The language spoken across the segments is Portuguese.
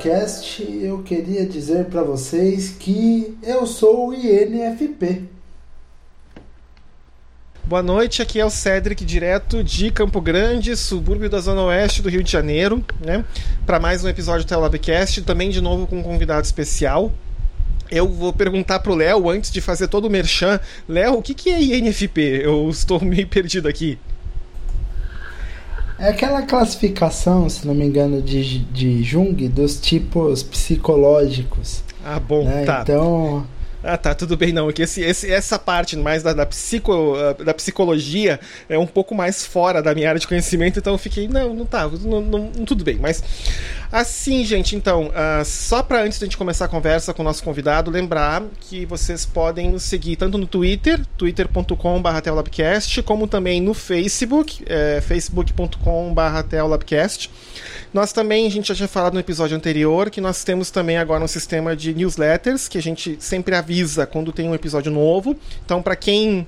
Labcast, eu queria dizer para vocês que eu sou o INFP. Boa noite, aqui é o Cedric, direto de Campo Grande, subúrbio da Zona Oeste do Rio de Janeiro, né? Para mais um episódio do Telabcast, também de novo com um convidado especial. Eu vou perguntar pro Léo, antes de fazer todo o merchan, Léo, o que, que é INFP? Eu estou meio perdido aqui. É aquela classificação, se não me engano, de, de Jung dos tipos psicológicos. Ah, bom, né? tá. Então, ah, tá, tudo bem, não. É que esse, esse, essa parte mais da, da, psico, ah, da psicologia é um pouco mais fora da minha área de conhecimento, então eu fiquei, não, não tá, não, não, tudo bem. Mas, assim, gente, então, uh, só para antes da gente começar a conversa com o nosso convidado, lembrar que vocês podem nos seguir tanto no Twitter, twitter.com.br, como também no Facebook, é, facebook.com.br. Nós também, a gente já tinha falado no episódio anterior, que nós temos também agora um sistema de newsletters, que a gente sempre avisa quando tem um episódio novo. Então, para quem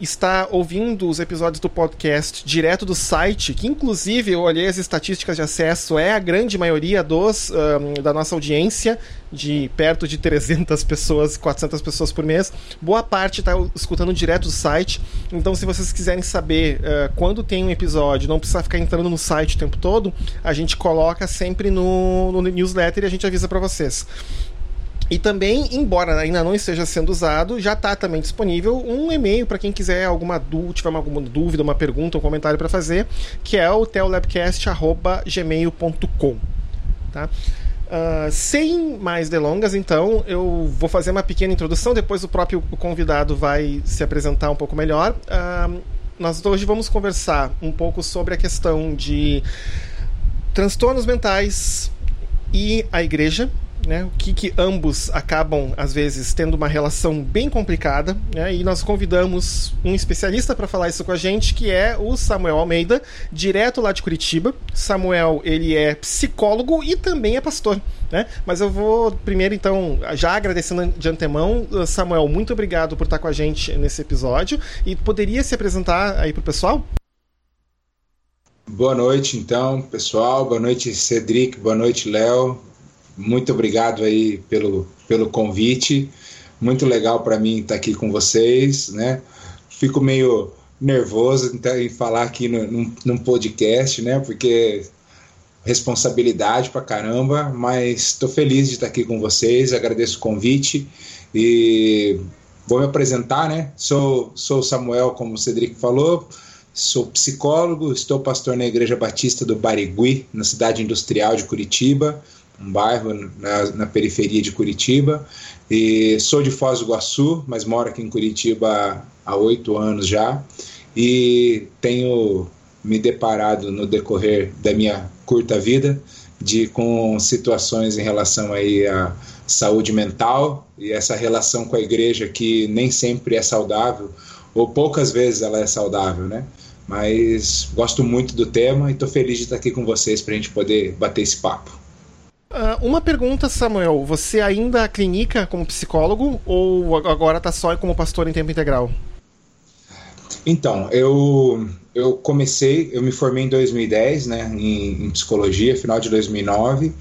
está ouvindo os episódios do podcast direto do site, que inclusive eu olhei as estatísticas de acesso, é a grande maioria dos um, da nossa audiência, de perto de 300 pessoas, 400 pessoas por mês. Boa parte está escutando direto do site. Então, se vocês quiserem saber uh, quando tem um episódio, não precisa ficar entrando no site o tempo todo, a gente coloca sempre no, no newsletter e a gente avisa para vocês. E também, embora ainda não esteja sendo usado, já está também disponível um e-mail para quem quiser alguma dúvida, tiver alguma dúvida, uma pergunta, um comentário para fazer, que é o teolabcast@gmail.com, tá? Uh, sem mais delongas, então, eu vou fazer uma pequena introdução, depois o próprio convidado vai se apresentar um pouco melhor. Uh, nós hoje vamos conversar um pouco sobre a questão de transtornos mentais e a igreja, né, o que, que ambos acabam, às vezes, tendo uma relação bem complicada. Né, e nós convidamos um especialista para falar isso com a gente, que é o Samuel Almeida, direto lá de Curitiba. Samuel, ele é psicólogo e também é pastor. Né? Mas eu vou primeiro, então, já agradecendo de antemão, Samuel, muito obrigado por estar com a gente nesse episódio. E poderia se apresentar aí para o pessoal? Boa noite, então, pessoal. Boa noite, Cedric. Boa noite, Léo muito obrigado aí pelo, pelo convite. Muito legal para mim estar aqui com vocês, né? Fico meio nervoso em falar aqui no, num, num podcast, né? Porque responsabilidade para caramba, mas estou feliz de estar aqui com vocês, agradeço o convite e vou me apresentar, né? Sou, sou Samuel, como o Cedric falou, sou psicólogo, estou pastor na Igreja Batista do Barigui, na cidade industrial de Curitiba um bairro na, na, periferia de Curitiba. E sou de Foz do Iguaçu, mas moro aqui em Curitiba há oito anos já. E tenho me deparado no decorrer da minha curta vida de com situações em relação aí à saúde mental e essa relação com a igreja que nem sempre é saudável ou poucas vezes ela é saudável, né? Mas gosto muito do tema e estou feliz de estar aqui com vocês para a gente poder bater esse papo. Uh, uma pergunta, Samuel. Você ainda clinica como psicólogo ou agora está só como pastor em tempo integral? Então, eu, eu comecei, eu me formei em 2010, né, em, em psicologia, final de 2009.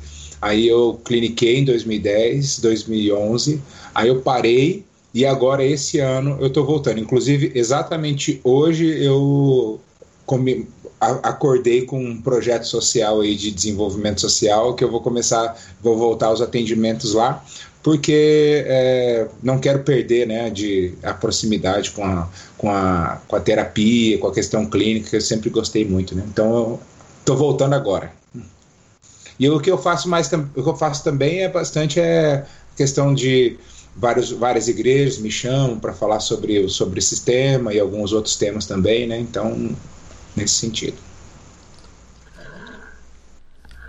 Aí eu cliniquei em 2010, 2011. Aí eu parei e agora esse ano eu estou voltando. Inclusive, exatamente hoje eu acordei com um projeto social aí de desenvolvimento social que eu vou começar, vou voltar aos atendimentos lá, porque é, não quero perder né, de, a proximidade com a, com, a, com a terapia, com a questão clínica, que eu sempre gostei muito. Né? Então, estou voltando agora. E o que eu faço mais o que eu faço também é bastante é questão de vários, várias igrejas me chamam para falar sobre, sobre esse tema e alguns outros temas também, né? Então nesse sentido.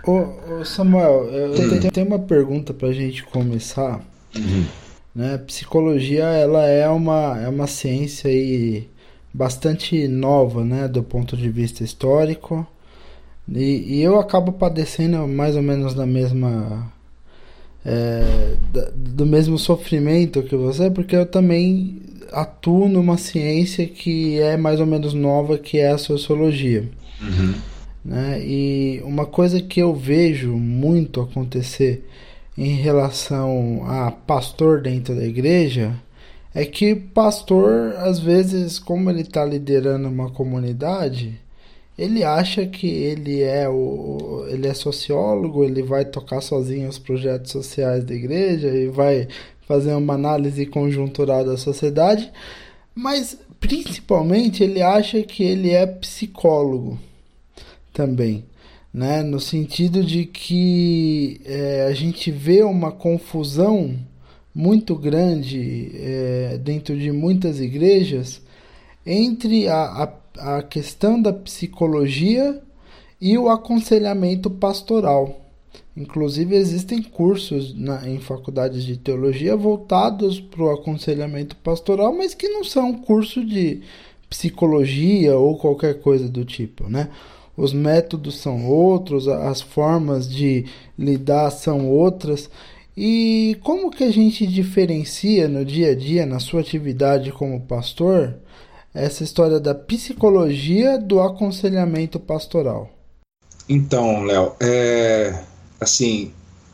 Ô, ô Samuel, eu tenho uma pergunta para a gente começar. Uhum. Né? Psicologia ela é uma, é uma ciência aí bastante nova, né, do ponto de vista histórico. E, e eu acabo padecendo mais ou menos da mesma é, do mesmo sofrimento que você, porque eu também atuo numa ciência que é mais ou menos nova, que é a sociologia. Uhum. Né? E uma coisa que eu vejo muito acontecer em relação a pastor dentro da igreja é que pastor, às vezes, como ele está liderando uma comunidade, ele acha que ele é o ele é sociólogo, ele vai tocar sozinho os projetos sociais da igreja e vai fazer uma análise conjuntural da sociedade, mas principalmente ele acha que ele é psicólogo também, né? No sentido de que é, a gente vê uma confusão muito grande é, dentro de muitas igrejas entre a, a a questão da psicologia e o aconselhamento pastoral. Inclusive, existem cursos na, em faculdades de teologia voltados para o aconselhamento pastoral, mas que não são curso de psicologia ou qualquer coisa do tipo, né? Os métodos são outros, as formas de lidar são outras. E como que a gente diferencia no dia a dia, na sua atividade como pastor, essa história da psicologia do aconselhamento pastoral. Então, Léo, é, assim,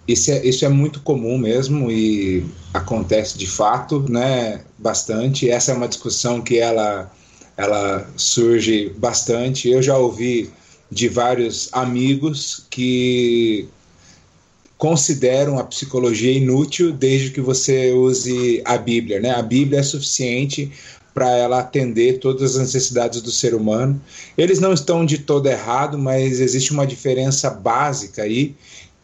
isso é, isso é muito comum mesmo e acontece de fato, né, bastante. Essa é uma discussão que ela, ela surge bastante. Eu já ouvi de vários amigos que consideram a psicologia inútil desde que você use a Bíblia, né? A Bíblia é suficiente para ela atender todas as necessidades do ser humano. Eles não estão de todo errado, mas existe uma diferença básica aí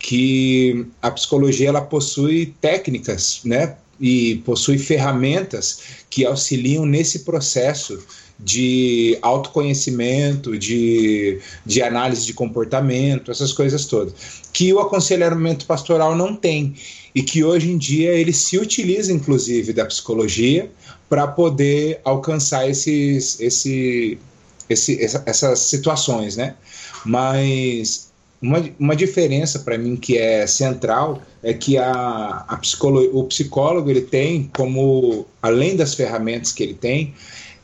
que a psicologia ela possui técnicas, né? E possui ferramentas que auxiliam nesse processo de autoconhecimento, de, de análise de comportamento, essas coisas todas, que o aconselhamento pastoral não tem e que hoje em dia ele se utiliza inclusive da psicologia para poder alcançar esses, esse, esse, essas situações, né? Mas uma, uma diferença para mim que é central é que a, a psicólogo, o psicólogo ele tem como, além das ferramentas que ele tem,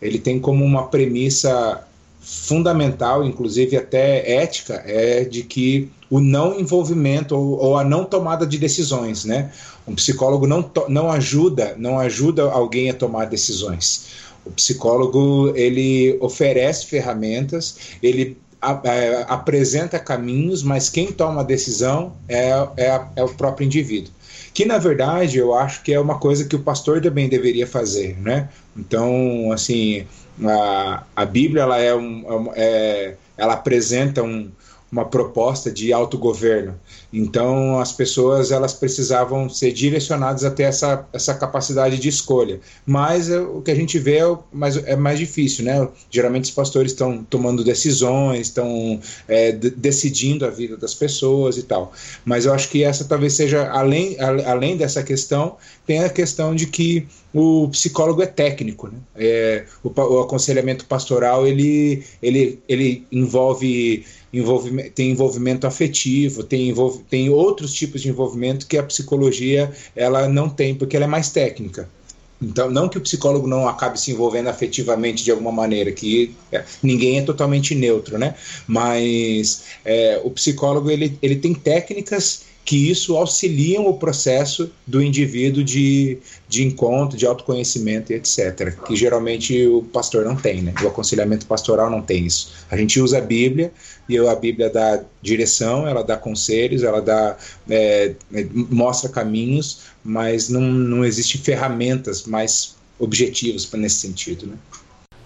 ele tem como uma premissa fundamental, inclusive até ética, é de que o não envolvimento ou, ou, a não tomada de decisões, né? Um psicólogo não, não ajuda, não ajuda alguém a tomar decisões. O psicólogo ele oferece ferramentas, ele a, é, apresenta caminhos, mas quem toma a decisão é, é, é, o próprio indivíduo. Que na verdade eu acho que é uma coisa que o pastor também deveria fazer, né? Então, assim, a, a Bíblia ela é, um, é, é ela apresenta um, uma proposta de autogoverno. Então as pessoas elas precisavam ser direcionadas até essa, essa capacidade de escolha. Mas é, o que a gente vê é mais, é mais difícil, né? Geralmente os pastores estão tomando decisões, estão é, decidindo a vida das pessoas e tal. Mas eu acho que essa talvez seja além, além dessa questão tem a questão de que o psicólogo é técnico, né? É, o, o aconselhamento pastoral ele, ele, ele envolve envolvimento, tem envolvimento afetivo, tem, envolv, tem outros tipos de envolvimento que a psicologia ela não tem, porque ela é mais técnica. Então, não que o psicólogo não acabe se envolvendo afetivamente de alguma maneira, que é, ninguém é totalmente neutro, né? Mas é, o psicólogo ele, ele tem técnicas que isso auxiliam o processo do indivíduo de, de encontro, de autoconhecimento e etc. Que geralmente o pastor não tem, né? O aconselhamento pastoral não tem isso. A gente usa a Bíblia e a Bíblia dá direção, ela dá conselhos, ela dá é, é mostra caminhos, mas não, não existem ferramentas mais objetivas nesse sentido, né?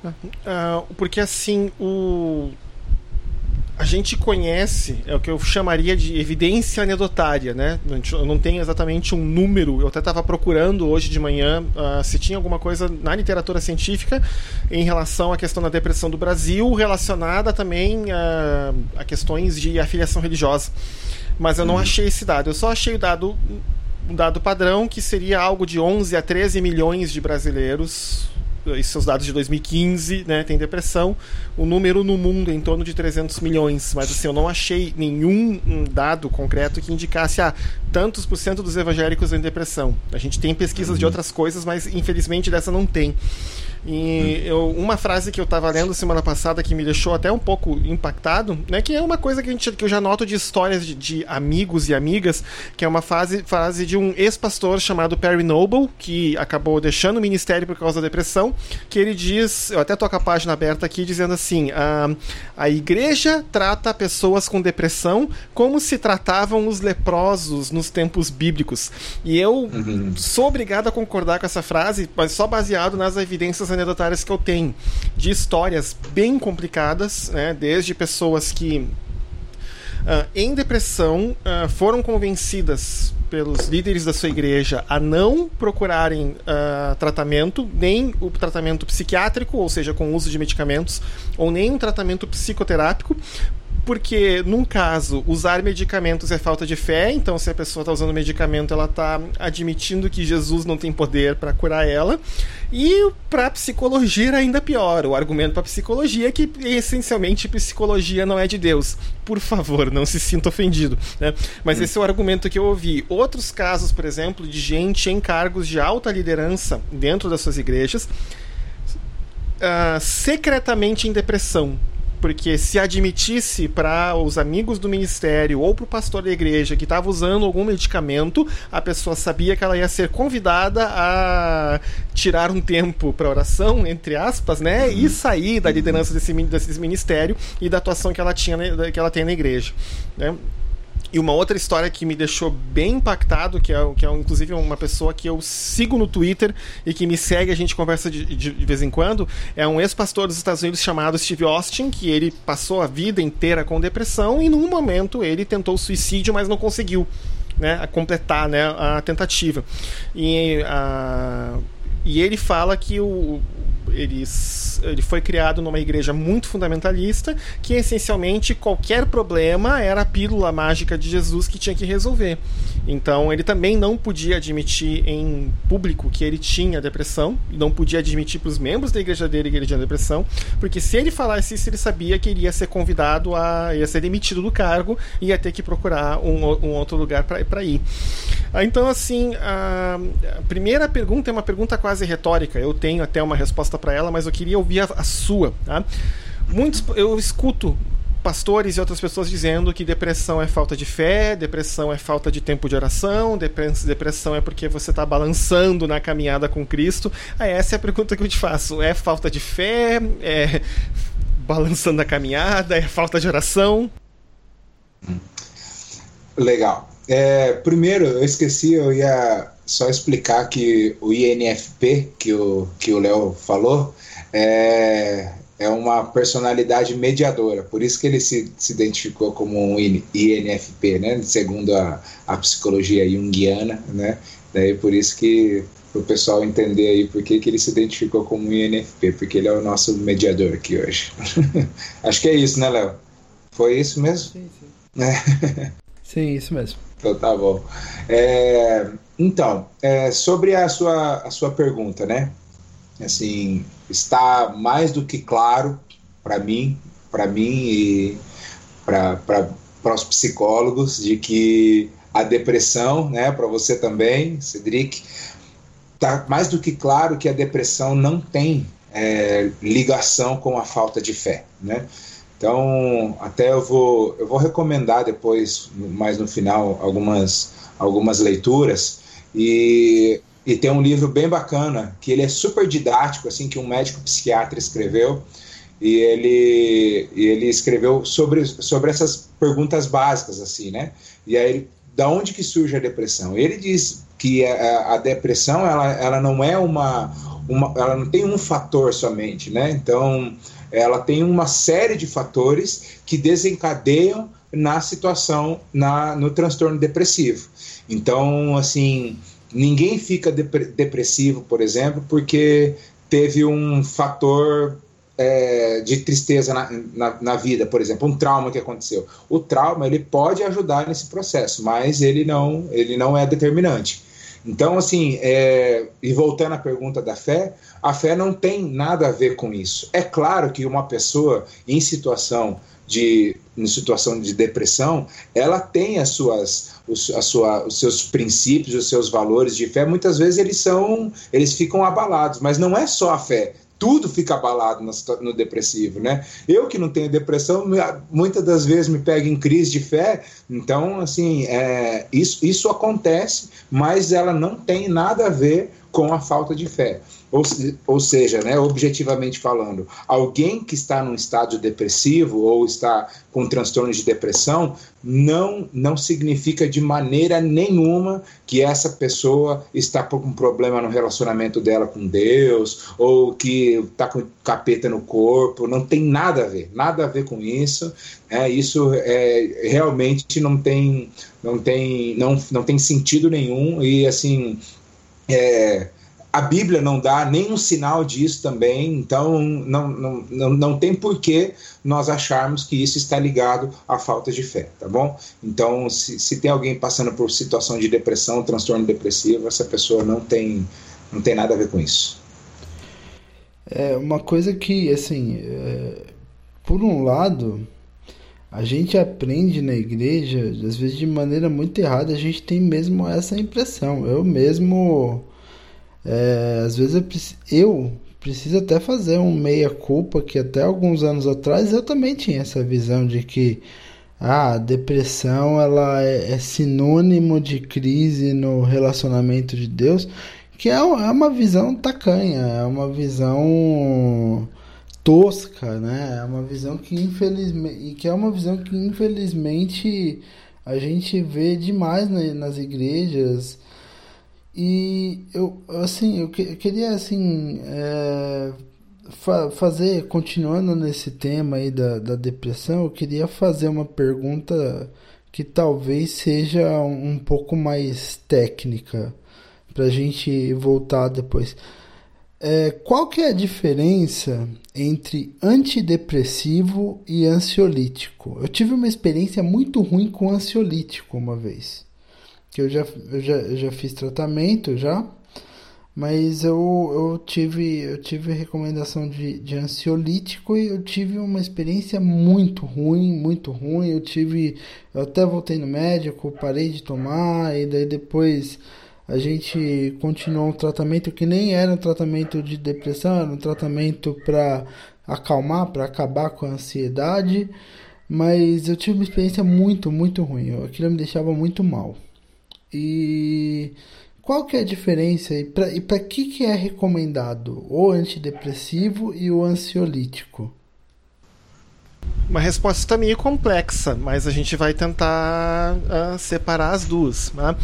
Uh, porque assim o a gente conhece, é o que eu chamaria de evidência anedotária, né? Eu não tenho exatamente um número, eu até estava procurando hoje de manhã uh, se tinha alguma coisa na literatura científica em relação à questão da depressão do Brasil, relacionada também uh, a questões de afiliação religiosa. Mas eu não uhum. achei esse dado, eu só achei o dado um dado padrão que seria algo de 11 a 13 milhões de brasileiros esses são dados de 2015, né, tem depressão. O número no mundo é em torno de 300 milhões, mas assim, eu não achei nenhum dado concreto que indicasse ah, tantos por cento dos evangélicos em depressão. A gente tem pesquisas uhum. de outras coisas, mas infelizmente dessa não tem. E eu, uma frase que eu estava lendo semana passada que me deixou até um pouco impactado, né? Que é uma coisa que, a gente, que eu já noto de histórias de, de amigos e amigas, que é uma frase, frase de um ex-pastor chamado Perry Noble, que acabou deixando o ministério por causa da depressão, que ele diz, eu até toco a página aberta aqui, dizendo assim: a, a igreja trata pessoas com depressão como se tratavam os leprosos nos tempos bíblicos. E eu uhum. sou obrigado a concordar com essa frase, mas só baseado nas evidências anedotárias que eu tenho de histórias bem complicadas, né, desde pessoas que Uh, em depressão uh, foram convencidas pelos líderes da sua igreja a não procurarem uh, tratamento, nem o tratamento psiquiátrico, ou seja, com uso de medicamentos, ou nem um tratamento psicoterápico, porque num caso usar medicamentos é falta de fé, então se a pessoa está usando medicamento, ela está admitindo que Jesus não tem poder para curar ela. E para psicologia ainda pior. O argumento para psicologia é que essencialmente psicologia não é de Deus. Por favor, não se sinta ofendido. Né? Mas hum. esse é o argumento que eu ouvi. Outros casos, por exemplo, de gente em cargos de alta liderança dentro das suas igrejas. Uh, secretamente em depressão porque se admitisse para os amigos do ministério ou para o pastor da igreja que estava usando algum medicamento, a pessoa sabia que ela ia ser convidada a tirar um tempo para oração, entre aspas, né, e sair da liderança desse, desse ministério e da atuação que ela tinha que ela tem na igreja, né? E uma outra história que me deixou bem impactado, que é, que é inclusive uma pessoa que eu sigo no Twitter e que me segue, a gente conversa de, de, de vez em quando, é um ex-pastor dos Estados Unidos chamado Steve Austin, que ele passou a vida inteira com depressão e num momento ele tentou suicídio, mas não conseguiu. Né, a completar né, a tentativa. E, a, e ele fala que o, ele, ele foi criado numa igreja muito fundamentalista, que essencialmente qualquer problema era a pílula mágica de Jesus que tinha que resolver. Então ele também não podia admitir em público que ele tinha depressão, não podia admitir para os membros da igreja dele que ele tinha depressão, porque se ele falasse isso, ele sabia que iria ser convidado a ia ser demitido do cargo e ia ter que procurar um, um outro lugar para ir. Então, assim, a primeira pergunta é uma pergunta quase retórica. Eu tenho até uma resposta para ela, mas eu queria ouvir a, a sua. Tá? Muitos, eu escuto pastores e outras pessoas dizendo que depressão é falta de fé, depressão é falta de tempo de oração, depressão é porque você está balançando na caminhada com Cristo. Aí essa é a pergunta que eu te faço: é falta de fé? É balançando a caminhada? É falta de oração? Legal. É, primeiro, eu esqueci, eu ia só explicar que o INFP, que o que o Léo falou, é, é uma personalidade mediadora, por isso que ele se, se identificou como um INFP, né, segundo a, a psicologia junguiana, né, daí por isso que o pessoal entender aí por que, que ele se identificou como um INFP, porque ele é o nosso mediador aqui hoje. Acho que é isso, né, Léo? Foi isso mesmo? Sim, sim. É. sim, isso mesmo. Então tá bom. É, então, é, sobre a sua, a sua pergunta, né? Assim, está mais do que claro para mim, para mim e para os psicólogos de que a depressão, né, para você também, Cedric, está mais do que claro que a depressão não tem é, ligação com a falta de fé, né? Então, até eu vou, eu vou recomendar depois, mais no final, algumas, algumas leituras. E e tem um livro bem bacana, que ele é super didático, assim, que um médico psiquiatra escreveu, e ele, e ele escreveu sobre, sobre essas perguntas básicas, assim, né? E aí, da onde que surge a depressão? Ele diz que a, a depressão, ela, ela não é uma, uma... Ela não tem um fator somente, né? Então, ela tem uma série de fatores que desencadeiam na situação, na, no transtorno depressivo. Então, assim Ninguém fica depressivo, por exemplo, porque teve um fator é, de tristeza na, na, na, vida, por exemplo, um trauma que aconteceu. O trauma ele pode ajudar nesse processo, mas ele não, ele não é determinante. Então, assim, é, e voltando à pergunta da fé, a fé não tem nada a ver com isso. É claro que uma pessoa em situação de em situação de depressão, ela tem as suas, os, a sua, os seus princípios, os seus valores de fé. Muitas vezes eles são, eles ficam abalados, mas não é só a fé. tudo fica abalado no, no, depressivo, né? Eu que não tenho depressão, muitas das vezes me pego em crise de fé, então, assim, é, isso, isso acontece, mas ela não tem nada a ver com a falta de fé. Ou, ou seja, né, objetivamente falando, alguém que está num estado depressivo ou está com transtorno de depressão não, não significa de maneira nenhuma que essa pessoa está com um problema no relacionamento dela com Deus ou que está com capeta no corpo. Não tem nada a ver, nada a ver com isso. É, isso é, realmente não tem, não, tem, não, não tem sentido nenhum e assim. É, a Bíblia não dá nenhum sinal disso também, então não, não, não, não tem porquê nós acharmos que isso está ligado à falta de fé, tá bom? Então, se, se tem alguém passando por situação de depressão, transtorno depressivo, essa pessoa não tem, não tem nada a ver com isso. É uma coisa que, assim, é, por um lado, a gente aprende na igreja, às vezes de maneira muito errada, a gente tem mesmo essa impressão. Eu mesmo é, às vezes eu, eu preciso até fazer um meia-culpa que até alguns anos atrás eu também tinha essa visão de que ah, a depressão ela é, é sinônimo de crise no relacionamento de Deus, que é, é uma visão tacanha, é uma visão tosca, né? É uma visão que infelizmente, que é uma visão que infelizmente a gente vê demais nas igrejas e eu, assim, eu, que, eu queria, assim, é, fa fazer, continuando nesse tema aí da, da depressão, eu queria fazer uma pergunta que talvez seja um, pouco mais técnica, para a gente voltar depois. É, qual que é a diferença entre antidepressivo e ansiolítico? Eu tive uma experiência muito ruim com ansiolítico uma vez que eu já, eu já, eu já fiz tratamento já, mas eu, eu tive eu tive recomendação de, de ansiolítico e eu tive uma experiência muito ruim, muito ruim. Eu tive, eu até voltei no médico, parei de tomar e daí depois a gente continuou um tratamento que nem era um tratamento de depressão, era um tratamento para acalmar, para acabar com a ansiedade. Mas eu tive uma experiência muito, muito ruim. Aquilo me deixava muito mal. E qual que é a diferença e para que, que é recomendado o antidepressivo e o ansiolítico? Uma resposta meio complexa, mas a gente vai tentar uh, separar as duas. Né?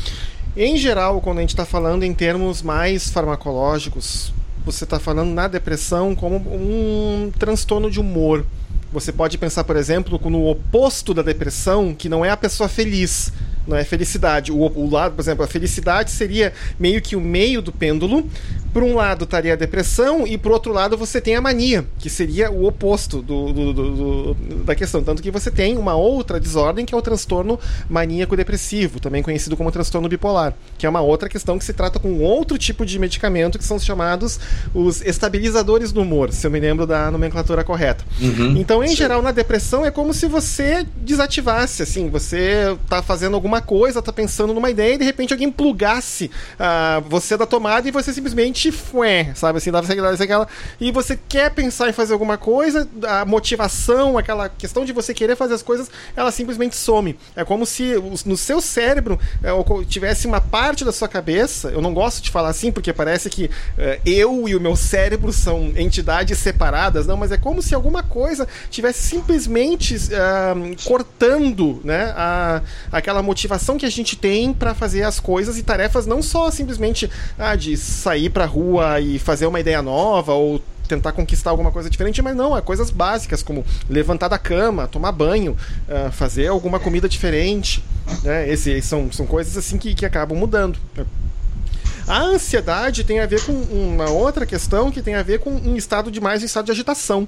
Em geral, quando a gente está falando em termos mais farmacológicos, você está falando na depressão como um transtorno de humor. Você pode pensar, por exemplo, no oposto da depressão, que não é a pessoa feliz, não é felicidade. O, o lado, por exemplo, a felicidade seria meio que o meio do pêndulo. Por um lado estaria a depressão e por outro lado você tem a mania, que seria o oposto do, do, do, da questão. Tanto que você tem uma outra desordem que é o transtorno maníaco-depressivo, também conhecido como transtorno bipolar, que é uma outra questão que se trata com outro tipo de medicamento que são os chamados os estabilizadores do humor, se eu me lembro da nomenclatura correta. Uhum, então, em sim. geral, na depressão é como se você desativasse, assim, você está fazendo alguma alguma coisa, tá pensando numa ideia e de repente alguém plugasse uh, você da tomada e você simplesmente fué, sabe assim, dava aquela e você quer pensar em fazer alguma coisa, a motivação, aquela questão de você querer fazer as coisas, ela simplesmente some. É como se no seu cérebro é, tivesse uma parte da sua cabeça, eu não gosto de falar assim porque parece que uh, eu e o meu cérebro são entidades separadas, não, mas é como se alguma coisa tivesse simplesmente uh, cortando, né, a, aquela motivação motivação que a gente tem para fazer as coisas e tarefas não só simplesmente ah, de sair pra rua e fazer uma ideia nova ou tentar conquistar alguma coisa diferente, mas não, é coisas básicas como levantar da cama, tomar banho, uh, fazer alguma comida diferente. Né? Esse, são, são coisas assim que, que acabam mudando. A ansiedade tem a ver com uma outra questão que tem a ver com um estado de mais um estado de agitação.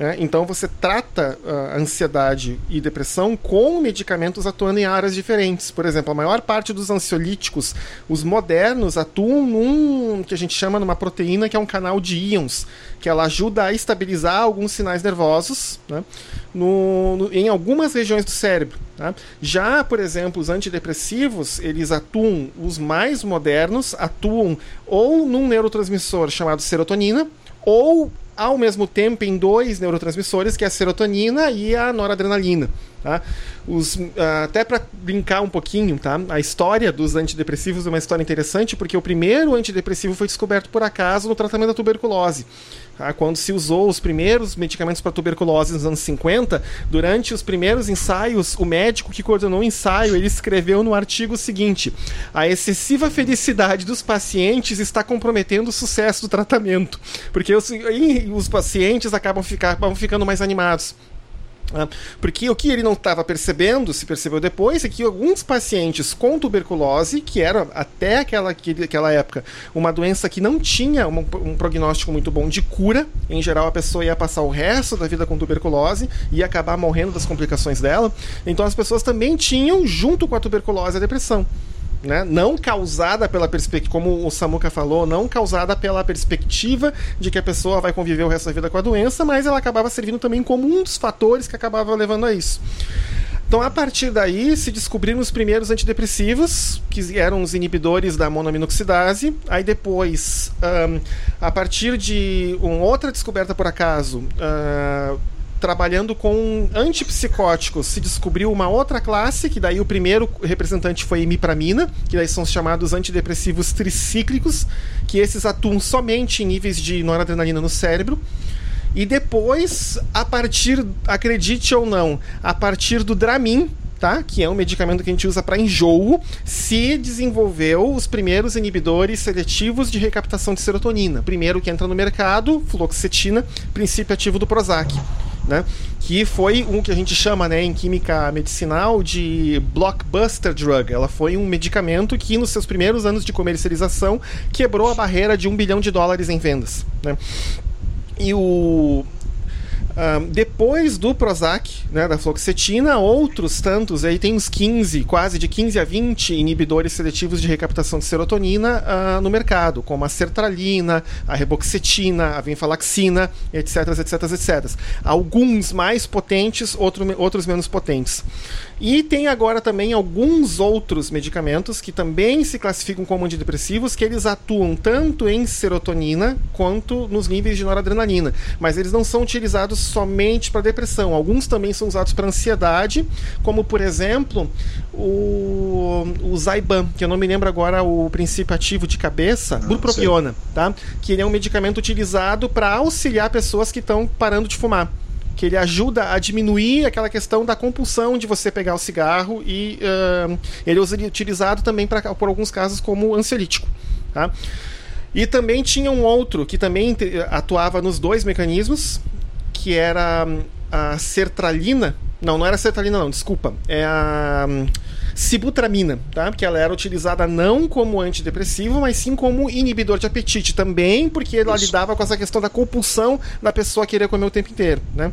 Né? Então você trata uh, ansiedade e depressão com medicamentos atuando em áreas diferentes. Por exemplo, a maior parte dos ansiolíticos, os modernos, atuam num que a gente chama numa proteína que é um canal de íons, que ela ajuda a estabilizar alguns sinais nervosos né? no, no, em algumas regiões do cérebro. Tá? Já, por exemplo, os antidepressivos, eles atuam, os mais modernos atuam ou num neurotransmissor chamado serotonina, ou ao mesmo tempo em dois neurotransmissores, que é a serotonina e a noradrenalina. Tá? Os, uh, até para brincar um pouquinho, tá? a história dos antidepressivos é uma história interessante porque o primeiro antidepressivo foi descoberto por acaso no tratamento da tuberculose. Tá? Quando se usou os primeiros medicamentos para tuberculose nos anos 50, durante os primeiros ensaios, o médico que coordenou o ensaio ele escreveu no artigo o seguinte: a excessiva felicidade dos pacientes está comprometendo o sucesso do tratamento, porque os, os pacientes acabam, ficar, ficando mais animados. Ah, porque o que ele não estava percebendo, se percebeu depois, é que alguns pacientes com tuberculose, que era até aquela, aquela época uma doença que não tinha um, um, prognóstico muito bom de cura, em geral a pessoa ia passar o resto da vida com tuberculose e acabar morrendo das complicações dela, então as pessoas também tinham, junto com a tuberculose, a depressão né? Não causada pela perspectiva, como o Samuka falou, não causada pela perspectiva de que a pessoa vai conviver o resto da vida com a doença, mas ela acabava servindo também como um dos fatores que acabava levando a isso. Então, a partir daí, se descobriram os primeiros antidepressivos, que eram os inibidores da monoaminoxidase. Aí depois, um, a partir de uma outra descoberta por acaso, uh, trabalhando com antipsicóticos, se descobriu uma outra classe, que daí o primeiro representante foi imipramina, que daí são chamados antidepressivos tricíclicos, que esses atuam somente em níveis de noradrenalina no cérebro. E depois, a partir, acredite ou não, a partir do Dramin, tá? que é um medicamento que a gente usa para enjoo, se desenvolveu os primeiros inibidores seletivos de recaptação de serotonina. Primeiro que entra no mercado, fluoxetina, princípio ativo do Prozac né? Que foi um que a gente chama, né, em química medicinal de blockbuster drug. Ela foi um medicamento que nos seus primeiros anos de comercialização quebrou a barreira de um bilhão de dólares em vendas, né? E o depois do Prozac, né, da fluoxetina, outros tantos, aí tem uns 15, quase de 15 a 20 inibidores seletivos de recaptação de serotonina uh, no mercado, como a sertralina, a reboxetina, a venfalaxina, etc, etc, etc. Alguns mais potentes, outro, outros menos potentes. E tem agora também alguns outros medicamentos que também se classificam como antidepressivos, que eles atuam tanto em serotonina quanto nos níveis de noradrenalina, mas eles não são utilizados somente para depressão. Alguns também são usados para ansiedade, como por exemplo o, o Zyban, que eu não me lembro agora o princípio ativo de cabeça, ah, bupropiona, tá? Que ele é um medicamento utilizado para auxiliar pessoas que estão parando de fumar que ele ajuda a diminuir aquela questão da compulsão de você pegar o cigarro e uh, ele é utilizado também para por alguns casos como ansiolítico, tá? E também tinha um outro que também atuava nos dois mecanismos, que era hum, a sertralina. Não, não era sertralina, não, desculpa. É a hum, sibutramina, tá? Porque ela era utilizada não como antidepressivo, mas sim como inibidor de apetite também, porque ela Isso. lidava com essa questão da compulsão da pessoa querer comer o tempo inteiro, né?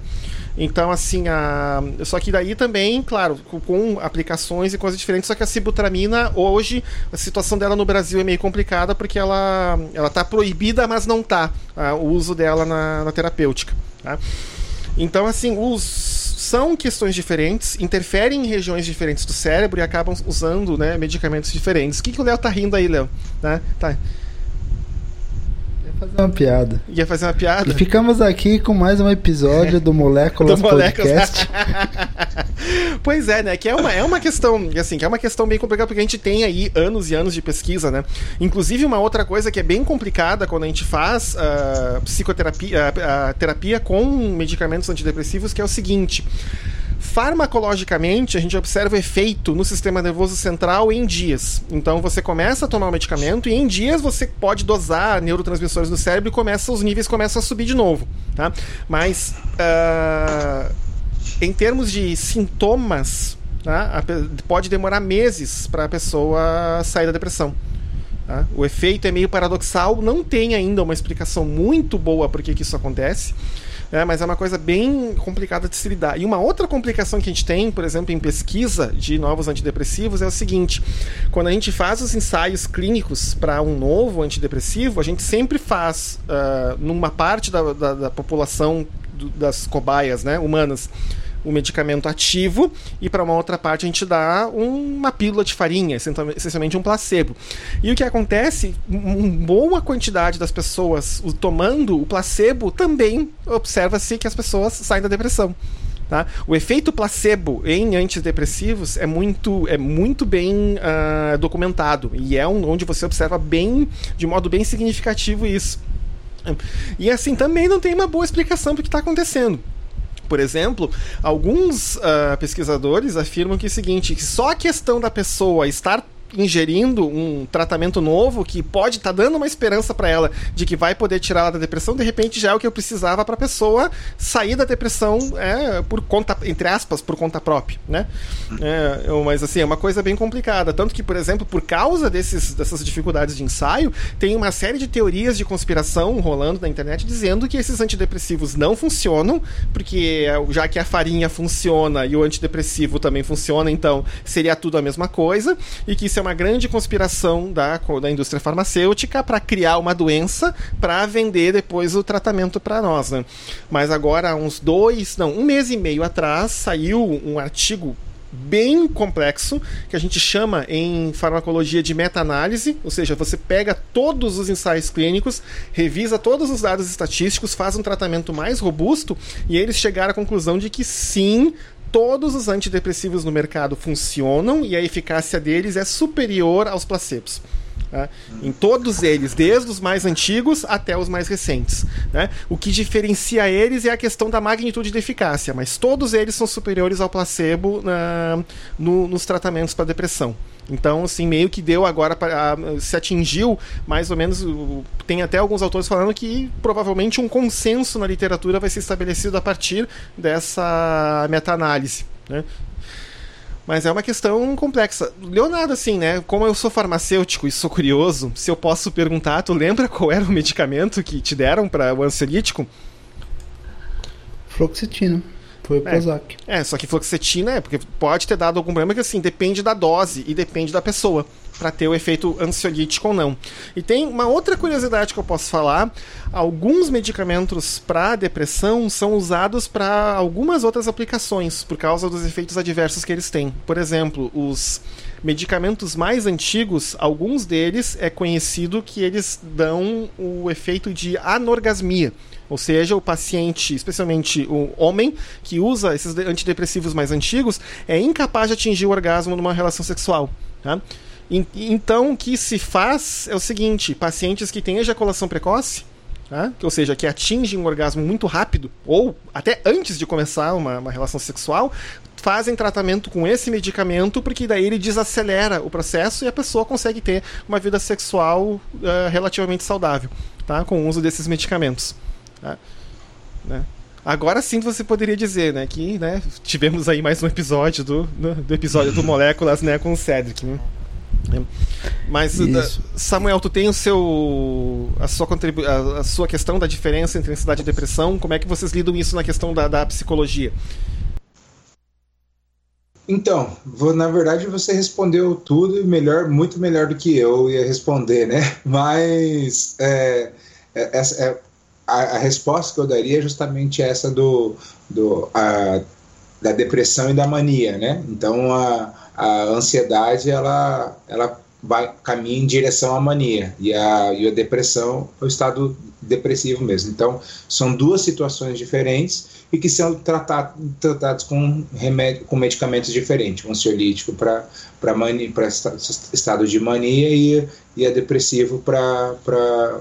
Então, assim, a... só que daí também, claro, com aplicações e coisas diferentes, só que a sibutramina, hoje, a situação dela no Brasil é meio complicada porque ela, ela tá proibida, mas não tá tá o uso dela na, na terapêutica, tá? Então, assim, os são questões diferentes, interferem em regiões diferentes do cérebro e acabam usando né, medicamentos diferentes. O que, que o Léo tá rindo aí, Léo? Né? Tá fazer uma piada. Ia fazer uma piada? E ficamos aqui com mais um episódio do Moléculas, do Podcast. pois é, né? Que é uma, é uma questão, assim, que é uma questão bem complicada, porque a gente tem aí anos e anos de pesquisa, né? Inclusive, uma outra coisa que é bem complicada quando a gente faz uh, psicoterapia, uh, terapia com medicamentos antidepressivos, que é o seguinte. Farmacologicamente, a gente observa efeito no sistema nervoso central em dias. Então, você começa a tomar o medicamento e em dias você pode dosar neurotransmissores no cérebro e começa, os níveis começam a subir de novo. Tá? Mas, uh, em termos de sintomas, tá? pode demorar meses para a pessoa sair da depressão. Tá? O efeito é meio paradoxal, não tem ainda uma explicação muito boa por que isso acontece. É, mas é uma coisa bem complicada de se lidar. E uma outra complicação que a gente tem, por exemplo, em pesquisa de novos antidepressivos é o seguinte: quando a gente faz os ensaios clínicos para um novo antidepressivo, a gente sempre faz uh, numa parte da, da, da população do, das cobaias né, humanas o medicamento ativo e para uma outra parte a gente dá uma pílula de farinha, essencialmente um placebo. E o que acontece, uma boa quantidade das pessoas tomando o placebo também observa-se que as pessoas saem da depressão. Tá? O efeito placebo em antidepressivos é muito, é muito bem uh, documentado e é um, onde você observa bem, de modo bem significativo isso. E assim também não tem uma boa explicação para o que está acontecendo. Por exemplo, alguns uh, pesquisadores afirmam que é o seguinte: que só a questão da pessoa estar ingerindo um tratamento novo que pode estar tá dando uma esperança para ela de que vai poder tirar ela da depressão, de repente já é o que eu precisava para a pessoa sair da depressão é, por conta, entre aspas, por conta própria, né? É, mas assim, é uma coisa bem complicada. Tanto que, por exemplo, por causa desses, dessas dificuldades de ensaio, tem uma série de teorias de conspiração rolando na internet dizendo que esses antidepressivos não funcionam, porque é, já que a farinha funciona e o antidepressivo também funciona, então seria tudo a mesma coisa, e que isso é uma grande conspiração da, da indústria farmacêutica para criar uma doença para vender depois o tratamento para nós. Né? Mas agora, uns dois, não, um mês e meio atrás, saiu um artigo bem complexo, que a gente chama em farmacologia de meta-análise, ou seja, você pega todos os ensaios clínicos, revisa todos os dados estatísticos, faz um tratamento mais robusto e eles chegaram à conclusão de que sim, todos os antidepressivos no mercado funcionam e a eficácia deles é superior aos placebos. Né? Em todos eles, desde os mais antigos até os mais recentes. Né? O que diferencia eles é a questão da magnitude de eficácia, mas todos eles são superiores ao placebo uh, no, nos tratamentos para depressão. Então, assim, meio que deu agora para se atingiu mais ou menos. Tem até alguns autores falando que provavelmente um consenso na literatura vai ser estabelecido a partir dessa meta-análise. Né? Mas é uma questão complexa. Leonardo, assim, né? Como eu sou farmacêutico e sou curioso, se eu posso perguntar, tu lembra qual era o medicamento que te deram para o ansiolítico? Fluoxetina. Foi o Prozac. É, só que fluoxetina é, porque pode ter dado algum problema que assim, depende da dose e depende da pessoa para ter o efeito ansiolítico ou não. E tem uma outra curiosidade que eu posso falar: alguns medicamentos para depressão são usados para algumas outras aplicações por causa dos efeitos adversos que eles têm. Por exemplo, os medicamentos mais antigos, alguns deles é conhecido que eles dão o efeito de anorgasmia. Ou seja, o paciente, especialmente o homem, que usa esses antidepressivos mais antigos, é incapaz de atingir o orgasmo numa relação sexual. Tá? Então, o que se faz é o seguinte: pacientes que têm ejaculação precoce, tá? ou seja, que atingem um orgasmo muito rápido, ou até antes de começar uma, uma relação sexual, fazem tratamento com esse medicamento, porque daí ele desacelera o processo e a pessoa consegue ter uma vida sexual uh, relativamente saudável tá? com o uso desses medicamentos. Tá? Né? Agora sim você poderia dizer, né, que né, tivemos aí mais um episódio do, do, do episódio do Moléculas, né, com o Cedric. Né? Mas Isso. Samuel, tu tem o seu a sua contribu a, a, sua questão da diferença entre ansiedade e depressão. Como é que vocês lidam isso na questão da, da psicologia? Então, vou, na verdade você respondeu tudo melhor, muito melhor do que eu ia responder, né? Mas é, é, é, a, a, resposta que eu daria é justamente essa do, do a, da depressão e da mania, né? Então a, a ansiedade ela, ela vai caminha em direção à mania e a, e a depressão é o estado depressivo mesmo. Então são duas situações diferentes e que são tratado, tratados com remédio, com medicamentos diferentes, um ansiolítico para estado de mania e, e a depressivo para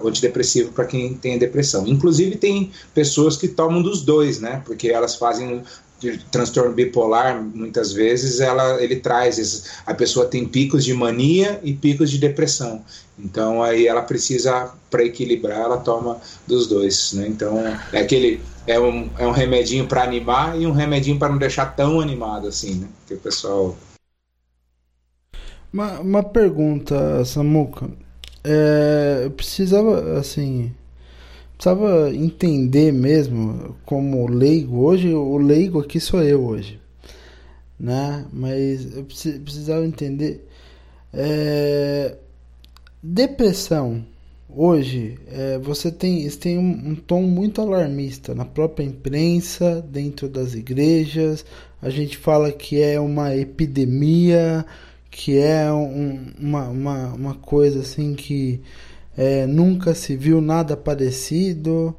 antidepressivo para quem tem depressão. Inclusive tem pessoas que tomam dos dois, né? Porque elas fazem de transtorno bipolar, muitas vezes ela, ele traz a pessoa tem picos de mania e picos de depressão. Então aí ela precisa para equilibrar, ela toma dos dois, né? Então é aquele é um, é um remedinho para animar e um remedinho para não deixar tão animado assim, né? Que o pessoal uma, uma pergunta, Samuca. É, eu precisava, assim, precisava entender mesmo como leigo. Hoje, o leigo aqui sou eu hoje, né? Mas eu precisava entender. É, depressão. hoje, é, você tem, tem um, um, tom muito alarmista na própria imprensa, dentro das igrejas. A gente fala que é uma epidemia, que é um, uma, uma, uma coisa assim que é, nunca se viu nada parecido.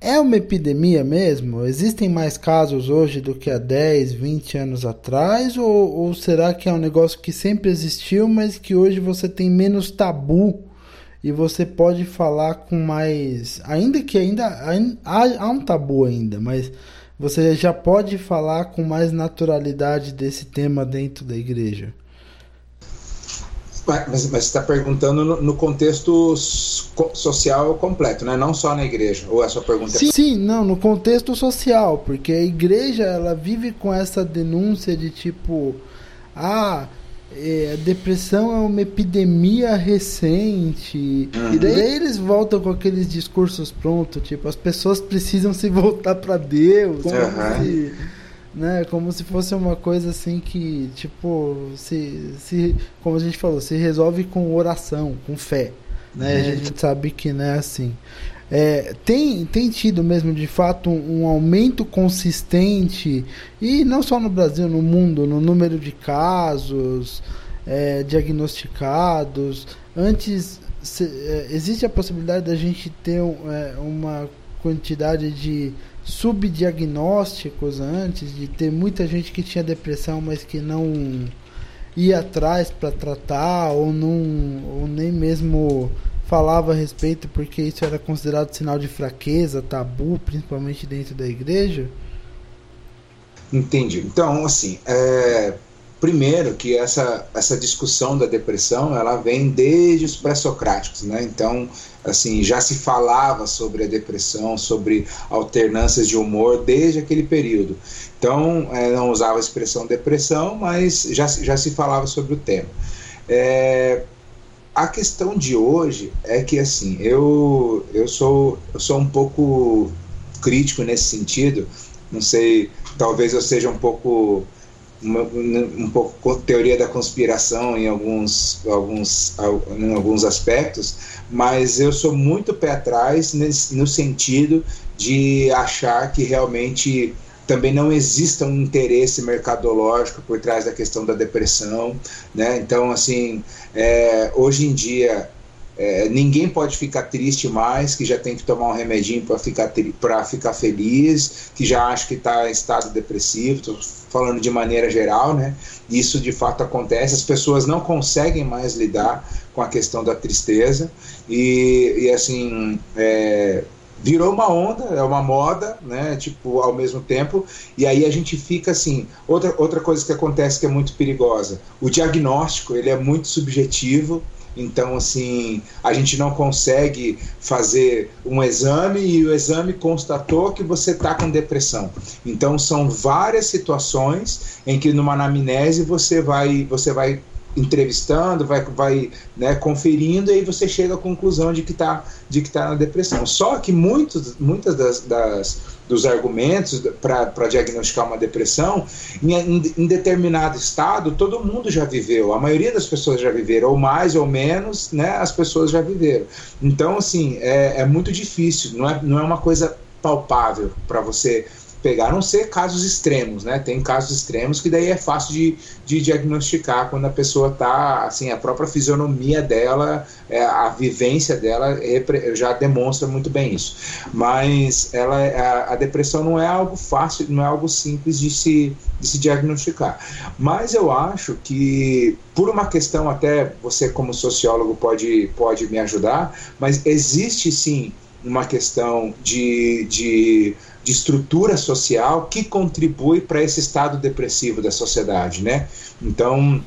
É uma epidemia mesmo? Existem mais casos hoje do que há 10, 20 anos atrás? Ou, ou será que é um negócio que sempre existiu, mas que hoje você tem menos tabu e você pode falar com mais. Ainda que ainda há, há um tabu ainda, mas você já pode falar com mais naturalidade desse tema dentro da igreja. Mas, mas você está perguntando no, no, contexto social completo, né? Não só na igreja. Ou a sua pergunta? Sim, sim, não, no contexto social, porque a igreja ela vive com essa denúncia de tipo, ah, é, a depressão é uma epidemia recente. Uhum. E daí eles voltam com aqueles discursos prontos, tipo, as pessoas precisam se voltar para Deus. Como, uhum. se, né, como se fosse uma coisa assim que, tipo, se, se, como a gente falou, se resolve com oração, com fé. Né? Uhum. A gente sabe que não é assim. É, tem, tem tido mesmo de fato um, um, aumento consistente, e não só no Brasil, no mundo, no número de casos é, diagnosticados. Antes, se, é, existe a possibilidade da gente ter é, uma quantidade de subdiagnósticos antes, de ter muita gente que tinha depressão, mas que não ia atrás para tratar, ou, não, ou nem mesmo falava a respeito porque isso era considerado sinal de fraqueza, tabu, principalmente dentro da igreja? Entendi. Então, assim, é, primeiro que essa, essa discussão da depressão ela vem desde os pré-socráticos, né? Então, assim, já se falava sobre a depressão, sobre alternâncias de humor desde aquele período. Então, é, não usava a expressão depressão, mas já, já se falava sobre o tema. É, a questão de hoje é que assim eu eu sou eu sou um pouco crítico nesse sentido não sei talvez eu seja um pouco uma, um pouco teoria da conspiração em alguns alguns em alguns aspectos mas eu sou muito pé atrás nesse, no sentido de achar que realmente também não exista um interesse mercadológico por trás da questão da depressão, né? Então, assim, é, hoje em dia é, ninguém pode ficar triste mais, que já tem que tomar um remedinho para ficar para ficar feliz, que já acha que está em estado depressivo. Falando de maneira geral, né? Isso de fato acontece. As pessoas não conseguem mais lidar com a questão da tristeza e, e assim. É, virou uma onda, é uma moda, né? Tipo, ao mesmo tempo, e aí a gente fica assim. Outra, outra coisa que acontece que é muito perigosa: o diagnóstico ele é muito subjetivo. Então, assim, a gente não consegue fazer um exame e o exame constatou que você está com depressão. Então, são várias situações em que numa anamnese você vai, você vai entrevistando, vai, vai né, conferindo e aí você chega à conclusão de que está de que tá na depressão. Só que muitos, muitas das, das dos argumentos para diagnosticar uma depressão, em, em, em, determinado estado, todo mundo já viveu, a maioria das pessoas já viveram, ou mais ou menos, né, as pessoas já viveram. Então, assim, é, é muito difícil, não é, não é uma coisa palpável para você pegar, não ser casos extremos, né? Tem casos extremos que daí é fácil de, de diagnosticar quando a pessoa está, assim, a própria fisionomia dela, é, a vivência dela já demonstra muito bem isso. Mas ela, a, a, depressão não é algo fácil, não é algo simples de se, de se diagnosticar. Mas eu acho que, por uma questão até, você como sociólogo pode, pode me ajudar, mas existe sim uma questão de, de de estrutura social que contribui para esse estado depressivo da sociedade, né? Então,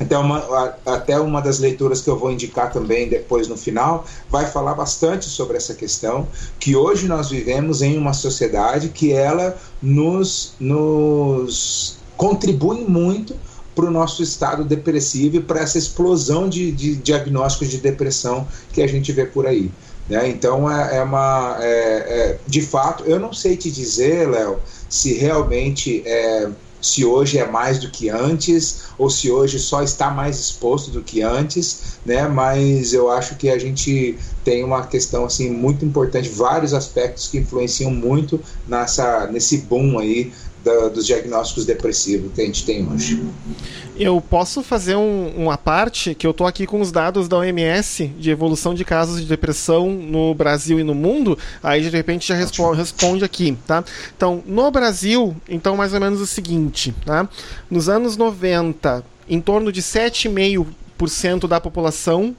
até uma, até uma das leituras que eu vou indicar também depois no final, vai falar bastante sobre essa questão, que hoje nós vivemos em uma sociedade que ela nos, nos contribui muito para o nosso estado depressivo e para essa explosão de, de diagnósticos de depressão que a gente vê por aí. Né? Então, é, é uma. É, é, de fato, eu não sei te dizer, Léo, se realmente é, se hoje é mais do que antes ou se hoje só está mais exposto do que antes, né? Mas eu acho que a gente tem uma questão assim muito importante, vários aspectos que influenciam muito nessa nesse boom aí da, dos diagnósticos depressivos que a gente tem hoje. Eu posso fazer um, uma parte que eu estou aqui com os dados da OMS de evolução de casos de depressão no Brasil e no mundo, aí de repente já responde, responde aqui, tá? Então, no Brasil, então mais ou menos o seguinte, tá? Nos anos 90, em torno de 7,5% da população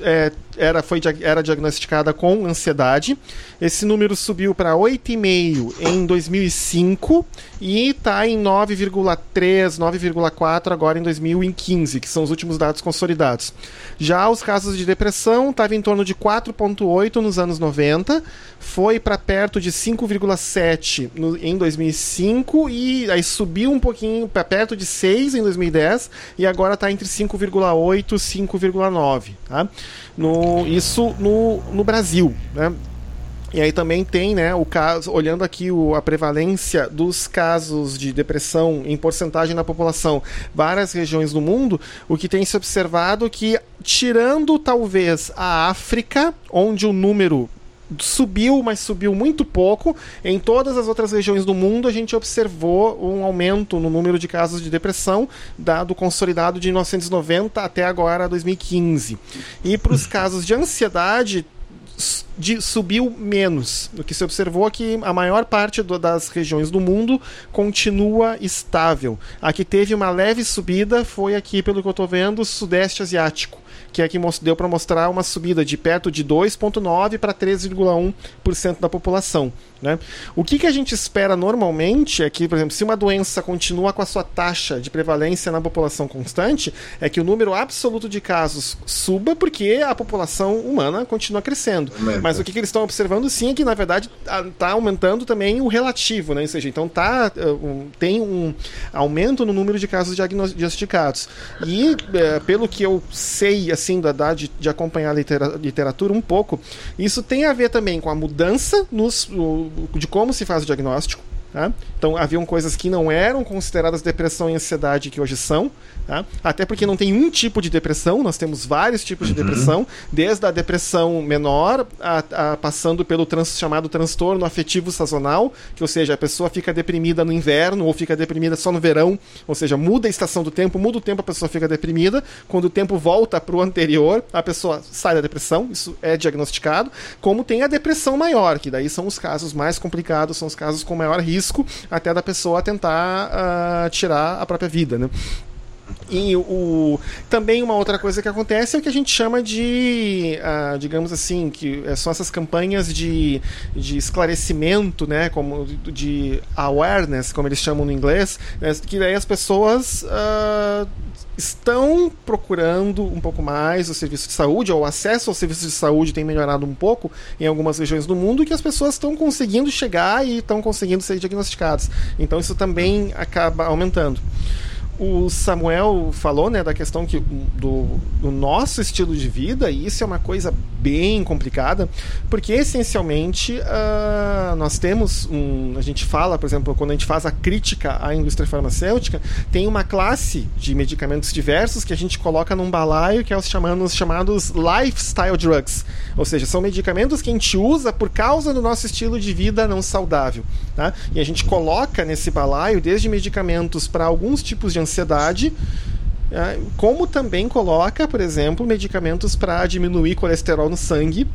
é, era, foi, era diagnosticada com ansiedade. Esse número subiu para 8,5 em 2005 e está em 9,3, 9,4 agora em 2015, que são os últimos dados consolidados. Já os casos de depressão estavam em torno de 4,8 nos anos 90, foi para perto de 5,7 em 2005 e aí subiu um pouquinho para perto de 6 em 2010 e agora está entre 5,8 e 5,9. Tá? No, isso no, no Brasil. Né? E aí também tem, né, o caso, olhando aqui o, a prevalência dos casos de depressão em porcentagem na população, várias regiões do mundo, o que tem se observado que, tirando talvez a África, onde o número subiu, mas subiu muito pouco. Em todas as outras regiões do mundo, a gente observou um aumento no número de casos de depressão, dado consolidado de 1990 até agora 2015. E para os casos de ansiedade, de, subiu menos. O que se observou é que a maior parte do, das regiões do mundo continua estável. A que teve uma leve subida foi aqui, pelo que eu estou vendo, Sudeste Asiático que é que deu para mostrar uma subida de perto de 2,9% para 3,1% da população. Né? O que, que a gente espera normalmente é que, por exemplo, se uma doença continua com a sua taxa de prevalência na população constante, é que o número absoluto de casos suba porque a população humana continua crescendo. Aumenta. Mas o que, que eles estão observando sim é que, na verdade, está aumentando também o relativo, né? ou seja, então tá, uh, tem um aumento no número de casos diagnosticados. E, uh, pelo que eu sei, assim, da de, de acompanhar a literatura um pouco, isso tem a ver também com a mudança nos de como se faz o diagnóstico. Tá? Então haviam coisas que não eram consideradas depressão e ansiedade que hoje são. Tá? Até porque não tem um tipo de depressão, nós temos vários tipos de uhum. depressão, desde a depressão menor, a, a, passando pelo trans, chamado transtorno afetivo sazonal, que ou seja, a pessoa fica deprimida no inverno ou fica deprimida só no verão, ou seja, muda a estação do tempo, muda o tempo, a pessoa fica deprimida. Quando o tempo volta para o anterior, a pessoa sai da depressão, isso é diagnosticado. Como tem a depressão maior, que daí são os casos mais complicados, são os casos com maior risco até da pessoa tentar uh, tirar a própria vida. Né? E o, também uma outra coisa que acontece é o que a gente chama de, uh, digamos assim, que são essas campanhas de, de esclarecimento, né, como de awareness, como eles chamam no inglês, né, que daí as pessoas uh, estão procurando um pouco mais o serviço de saúde, ou o acesso ao serviço de saúde tem melhorado um pouco em algumas regiões do mundo, e que as pessoas estão conseguindo chegar e estão conseguindo ser diagnosticadas. Então isso também acaba aumentando o Samuel falou, né, da questão que, do, do, nosso estilo de vida, e isso é uma coisa bem complicada, porque essencialmente uh, nós temos um. A gente fala, por exemplo, quando a gente faz a crítica à indústria farmacêutica, tem uma classe de medicamentos diversos que a gente coloca num balaio que é os chamados, chamados lifestyle drugs. Ou seja, são medicamentos que a gente usa por causa do nosso estilo de vida não saudável. Tá? E a gente coloca nesse balaio desde medicamentos para alguns tipos de ansiedade, é, como também coloca, por exemplo, medicamentos para diminuir colesterol no sangue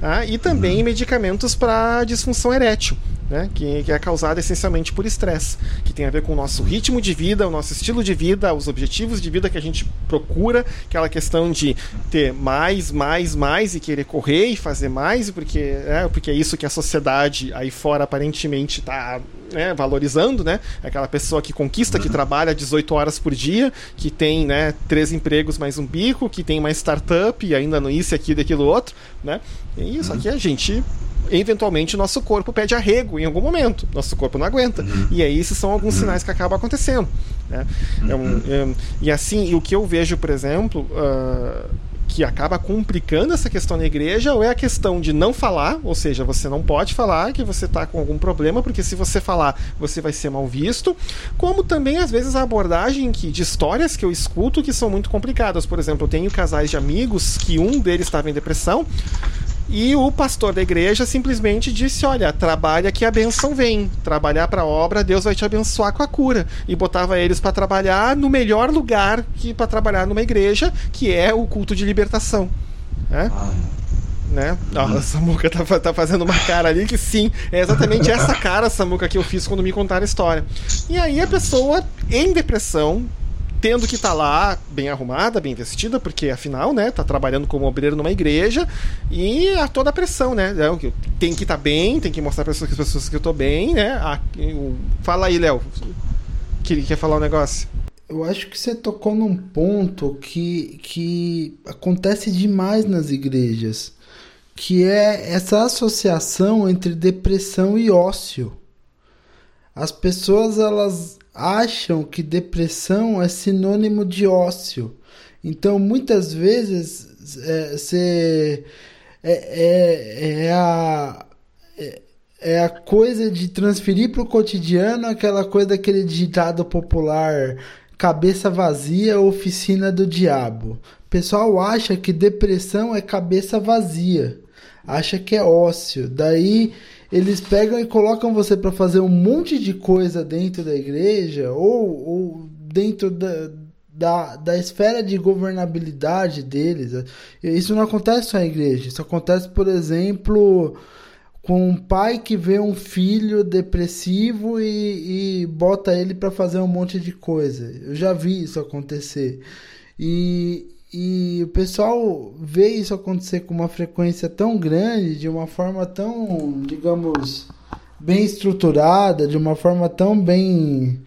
tá? e também uhum. medicamentos para disfunção erétil né, que, que, é causada essencialmente por estresse, que tem a ver com o nosso ritmo de vida, o nosso estilo de vida, os objetivos de vida que a gente procura, aquela questão de ter mais, mais, mais e querer correr e fazer mais, porque é, porque é isso que a sociedade aí fora aparentemente está né, valorizando, né? Aquela pessoa que conquista, que trabalha 18 horas por dia, que tem né, três empregos mais um bico, que tem uma startup e ainda no isso, aqui, daquilo outro, né? E isso aqui a gente eventualmente nosso corpo pede arrego em algum momento. Nosso corpo não aguenta. Uhum. E aí esses são alguns uhum. sinais que acabam acontecendo. Né? É um, é, e assim, o que eu vejo, por exemplo, uh, que acaba complicando essa questão na igreja, ou é a questão de não falar, ou seja, você não pode falar que você está com algum problema, porque se você falar, você vai ser mal visto, como também às vezes a abordagem que, de histórias que eu escuto que são muito complicadas. Por exemplo, eu tenho casais de amigos que um deles estava em depressão, e o pastor da igreja simplesmente disse: Olha, trabalha que a benção vem. Trabalhar para a obra, Deus vai te abençoar com a cura. E botava eles para trabalhar no melhor lugar que para trabalhar numa igreja, que é o culto de libertação. Né? Ah. Né? Oh, a Samuca tá, tá, fazendo uma cara ali que sim, é exatamente essa cara, Samuca, que eu fiz quando me contaram a história. E aí a pessoa em depressão, tendo que tá lá bem arrumada, bem vestida, porque afinal, né, tá trabalhando como obreiro numa igreja e a toda a pressão, né? É tem que estar tá bem, tem que mostrar para as pessoas que eu tô bem, né? Fala aí, Léo. Que quer falar um negócio? Eu acho que você tocou num ponto que, que acontece demais nas igrejas, que é essa associação entre depressão e ócio. As pessoas elas acham que depressão é sinônimo de ócio. Então, muitas vezes, você é, é, é, a, é, é, a coisa de transferir para o cotidiano aquela coisa daquele ditado popular cabeça vazia, oficina do diabo. O pessoal acha que depressão é cabeça vazia, acha que é ócio. Daí eles pegam e colocam você para fazer um monte de coisa dentro da igreja ou, ou dentro da, da, da esfera de governabilidade deles. Isso não acontece só na igreja, isso acontece, por exemplo, com um pai que vê um filho depressivo e, e bota ele para fazer um monte de coisa. Eu já vi isso acontecer. E, e o pessoal vê isso acontecer com uma frequência tão grande, de uma forma tão, digamos, bem estruturada, de uma forma tão bem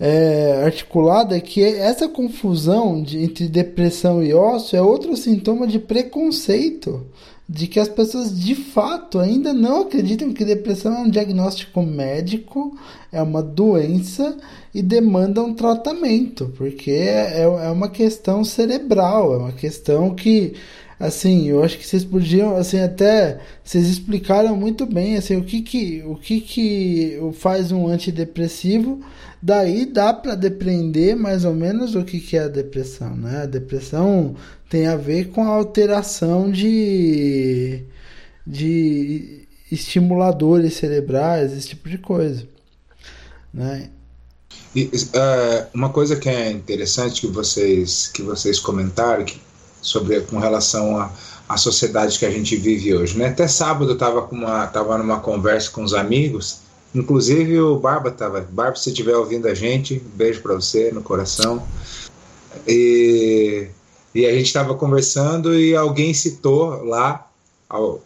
é, articulada, que essa confusão de, entre depressão e ócio é outro sintoma de preconceito de que as pessoas de fato ainda não acreditam que depressão é um diagnóstico médico, é uma doença e demanda um tratamento, porque é, é uma questão cerebral, é uma questão que assim, eu acho que vocês podiam, assim, até vocês explicaram muito bem, assim, o que que o que que faz um antidepressivo, daí dá para depreender mais ou menos o que que é a depressão, né? A depressão tem a ver com a alteração de, de estimuladores cerebrais, esse tipo de coisa. Né? E, uh, uma coisa que é interessante que vocês, que vocês comentaram que, sobre com relação a, a, sociedade que a gente vive hoje. Né? Até sábado eu estava tava numa conversa com os amigos, inclusive o Barba estava. Barba, se estiver ouvindo a gente, um beijo para você no coração. E e a gente estava conversando e alguém citou lá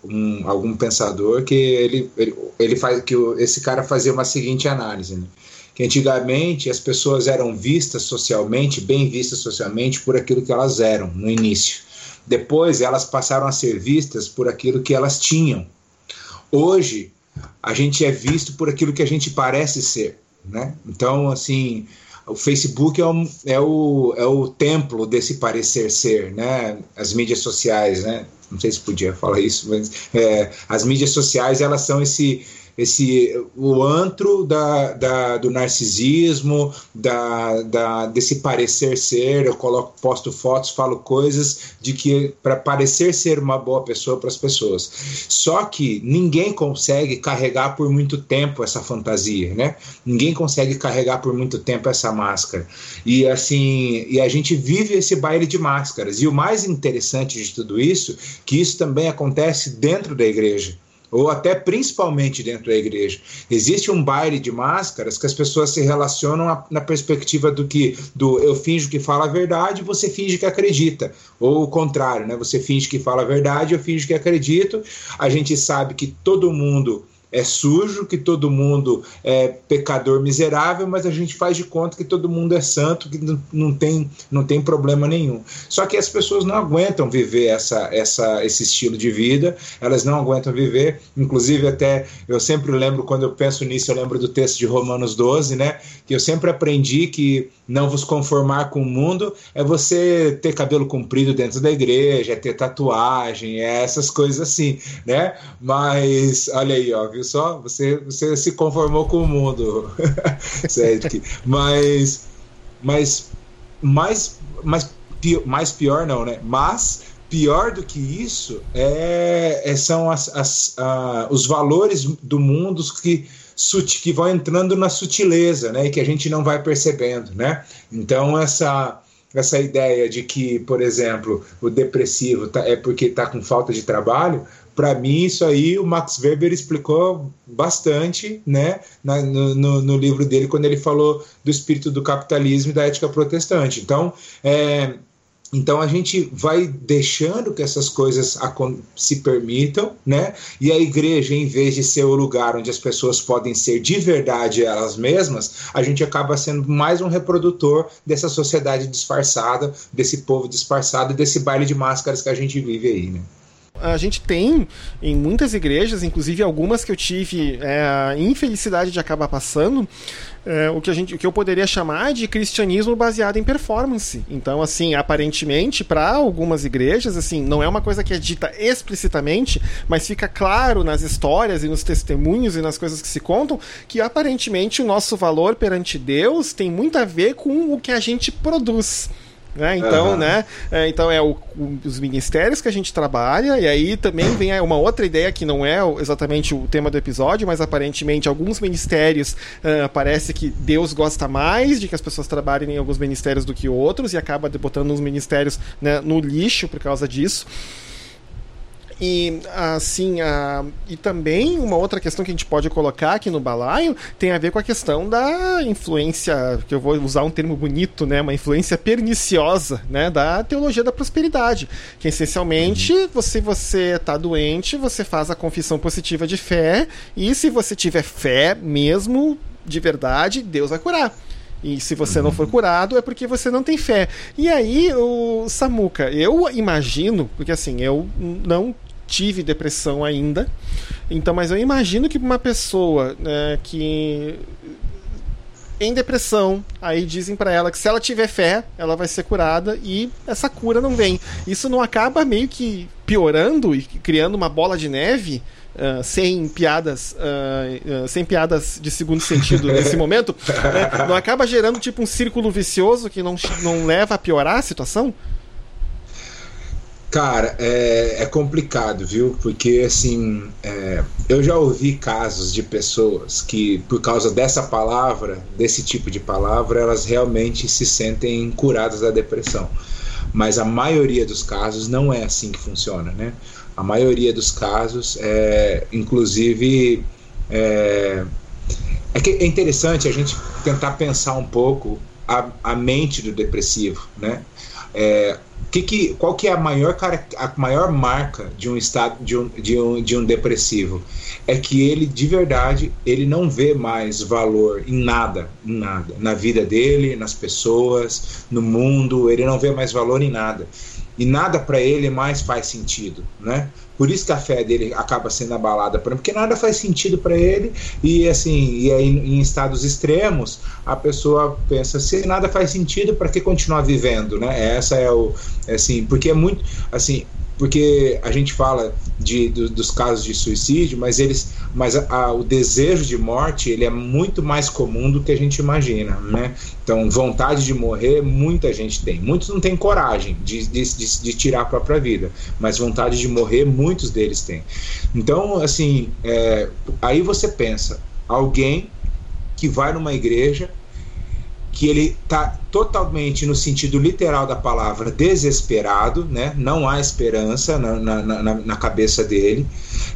um, algum pensador que ele, ele, ele faz que esse cara fazia uma seguinte análise, né? que antigamente as pessoas eram vistas socialmente, bem vistas socialmente por aquilo que elas eram no início. Depois elas passaram a ser vistas por aquilo que elas tinham. Hoje a gente é visto por aquilo que a gente parece ser, né? Então assim o Facebook é, um, é, o, é o templo desse parecer ser, né? As mídias sociais, né? Não sei se podia falar isso, mas é, as mídias sociais elas são esse esse o antro da, da, do narcisismo, da, da, desse parecer ser. Eu coloco, posto fotos, falo coisas de que para parecer ser uma boa pessoa para as pessoas. Só que ninguém consegue carregar por muito tempo essa fantasia, né? Ninguém consegue carregar por muito tempo essa máscara. E assim, e a gente vive esse baile de máscaras. E o mais interessante de tudo isso, que isso também acontece dentro da igreja ou até principalmente dentro da igreja. Existe um baile de máscaras que as pessoas se relacionam a, na perspectiva do que do eu finjo que fala a verdade, você finge que acredita, ou o contrário, né? Você finge que fala a verdade, eu finjo que acredito. A gente sabe que todo mundo é sujo, que todo mundo é pecador miserável, mas a gente faz de conta que todo mundo é santo, que não tem, não tem problema nenhum. Só que as pessoas não aguentam viver essa, essa, esse estilo de vida, elas não aguentam viver. Inclusive, até eu sempre lembro, quando eu penso nisso, eu lembro do texto de Romanos 12, né? Que eu sempre aprendi que não vos conformar com o mundo é você ter cabelo comprido dentro da igreja, é ter tatuagem, é essas coisas assim, né? Mas olha aí, ó, viu só? Você, você se conformou com o mundo, Cedric. mas, mas, mais, mais, pior, mais pior não, né? Mas pior do que isso é, é são as, as, uh, os valores do mundo que que vão entrando na sutileza, né, e que a gente não vai percebendo, né? Então essa essa ideia de que, por exemplo, o depressivo tá, é porque está com falta de trabalho, para mim isso aí o Max Weber explicou bastante, né, na, no, no, livro dele quando ele falou do espírito do capitalismo e da ética protestante. Então, é, então a gente vai deixando que essas coisas se permitam, né? E a igreja, em vez de ser o lugar onde as pessoas podem ser de verdade elas mesmas, a gente acaba sendo mais um reprodutor dessa sociedade disfarçada, desse povo disfarçado, desse baile de máscaras que a gente vive aí, né? a gente tem em muitas igrejas, inclusive algumas que eu tive é, a infelicidade de acabar passando, é, o, que a gente, o que eu poderia chamar de cristianismo baseado em performance. Então, assim, aparentemente, para algumas igrejas, assim, não é uma coisa que é dita explicitamente, mas fica claro nas histórias e nos testemunhos e nas coisas que se contam que aparentemente o nosso valor perante Deus tem muito a ver com o que a gente produz. Né? Então, uhum. né? É, então é o, o, os ministérios que a gente trabalha, e aí também vem uma outra ideia que não é exatamente o tema do episódio, mas aparentemente alguns ministérios uh, parece que Deus gosta mais de que as pessoas trabalhem em alguns ministérios do que outros, e acaba botando uns ministérios né, no lixo por causa disso. E assim, a, e também uma outra questão que a gente pode colocar aqui no balaio tem a ver com a questão da influência, que eu vou usar um termo bonito, né, uma influência perniciosa, né, da teologia da prosperidade, que essencialmente, uhum. você você tá doente, você faz a confissão positiva de fé e se você tiver fé mesmo de verdade, Deus vai curar. E se você não for curado, é porque você não tem fé. E aí, o Samuca, eu imagino, porque assim, eu não tive depressão ainda. Então, mas eu imagino que uma pessoa né, que em depressão, aí dizem para ela que se ela tiver fé, ela vai ser curada e essa cura não vem. Isso não acaba meio que piorando e criando uma bola de neve? Uh, sem piadas uh, uh, sem piadas de segundo sentido nesse momento né? não acaba gerando tipo um círculo vicioso que não, não leva a piorar a situação Cara, é, é, complicado, viu? Porque, assim, é, eu já ouvi casos de pessoas que, por causa dessa palavra, desse tipo de palavra, elas realmente se sentem curadas da depressão. Mas a maioria dos casos não é assim que funciona, né? A maioria dos casos, é, inclusive, é, é, que é interessante a gente tentar pensar um pouco a, a mente do depressivo, né? É, que que, qual que é a maior, a maior marca de um estado de um, de, um, de um depressivo? É que ele de verdade ele não vê mais valor em nada, em nada, na vida dele, nas pessoas, no mundo, ele não vê mais valor em nada. E nada para ele mais faz sentido, né? Por isso que a fé dele acaba sendo abalada, porque nada faz sentido para ele e assim, e aí em estados extremos, a pessoa pensa se nada faz sentido, para que continuar vivendo, né? Essa é o é assim, porque é muito assim, porque a gente fala de, do, dos casos de suicídio, mas eles, mas a, a, o desejo de morte ele é muito mais comum do que a gente imagina, né? Então, vontade de morrer, muita gente tem. Muitos não têm coragem de, de, de, de tirar a própria vida, mas vontade de morrer, muitos deles têm. Então, assim, é, aí você pensa, alguém que vai numa igreja que ele está totalmente no sentido literal da palavra desesperado, né? não há esperança na, na, na, na cabeça dele,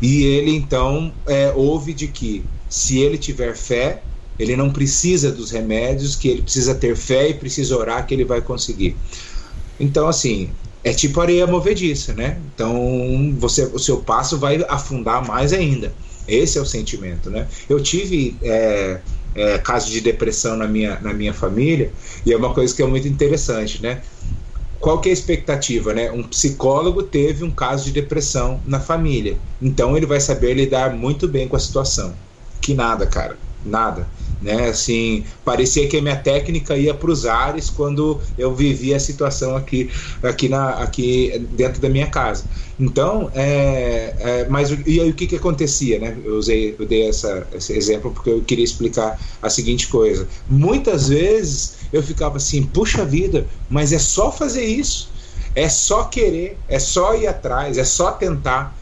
e ele então é, ouve de que se ele tiver fé, ele não precisa dos remédios, que ele precisa ter fé e precisa orar que ele vai conseguir. Então, assim, é tipo areia movediça, né? Então, você, o seu passo vai afundar mais ainda. Esse é o sentimento, né? Eu tive é, é, casos de depressão na minha, na minha família e é uma coisa que é muito interessante, né? Qual que é a expectativa, né? Um psicólogo teve um caso de depressão na família, então ele vai saber lidar muito bem com a situação. Que nada, cara, nada né? Assim, parecia que a minha técnica ia para os ares quando eu vivia a situação aqui, aqui, na, aqui dentro da minha casa. Então, é, é, mas e aí o que, que acontecia, né? Eu usei, eu dei essa, esse exemplo porque eu queria explicar a seguinte coisa. Muitas vezes eu ficava assim, puxa vida, mas é só fazer isso, é só querer, é só ir atrás, é só tentar.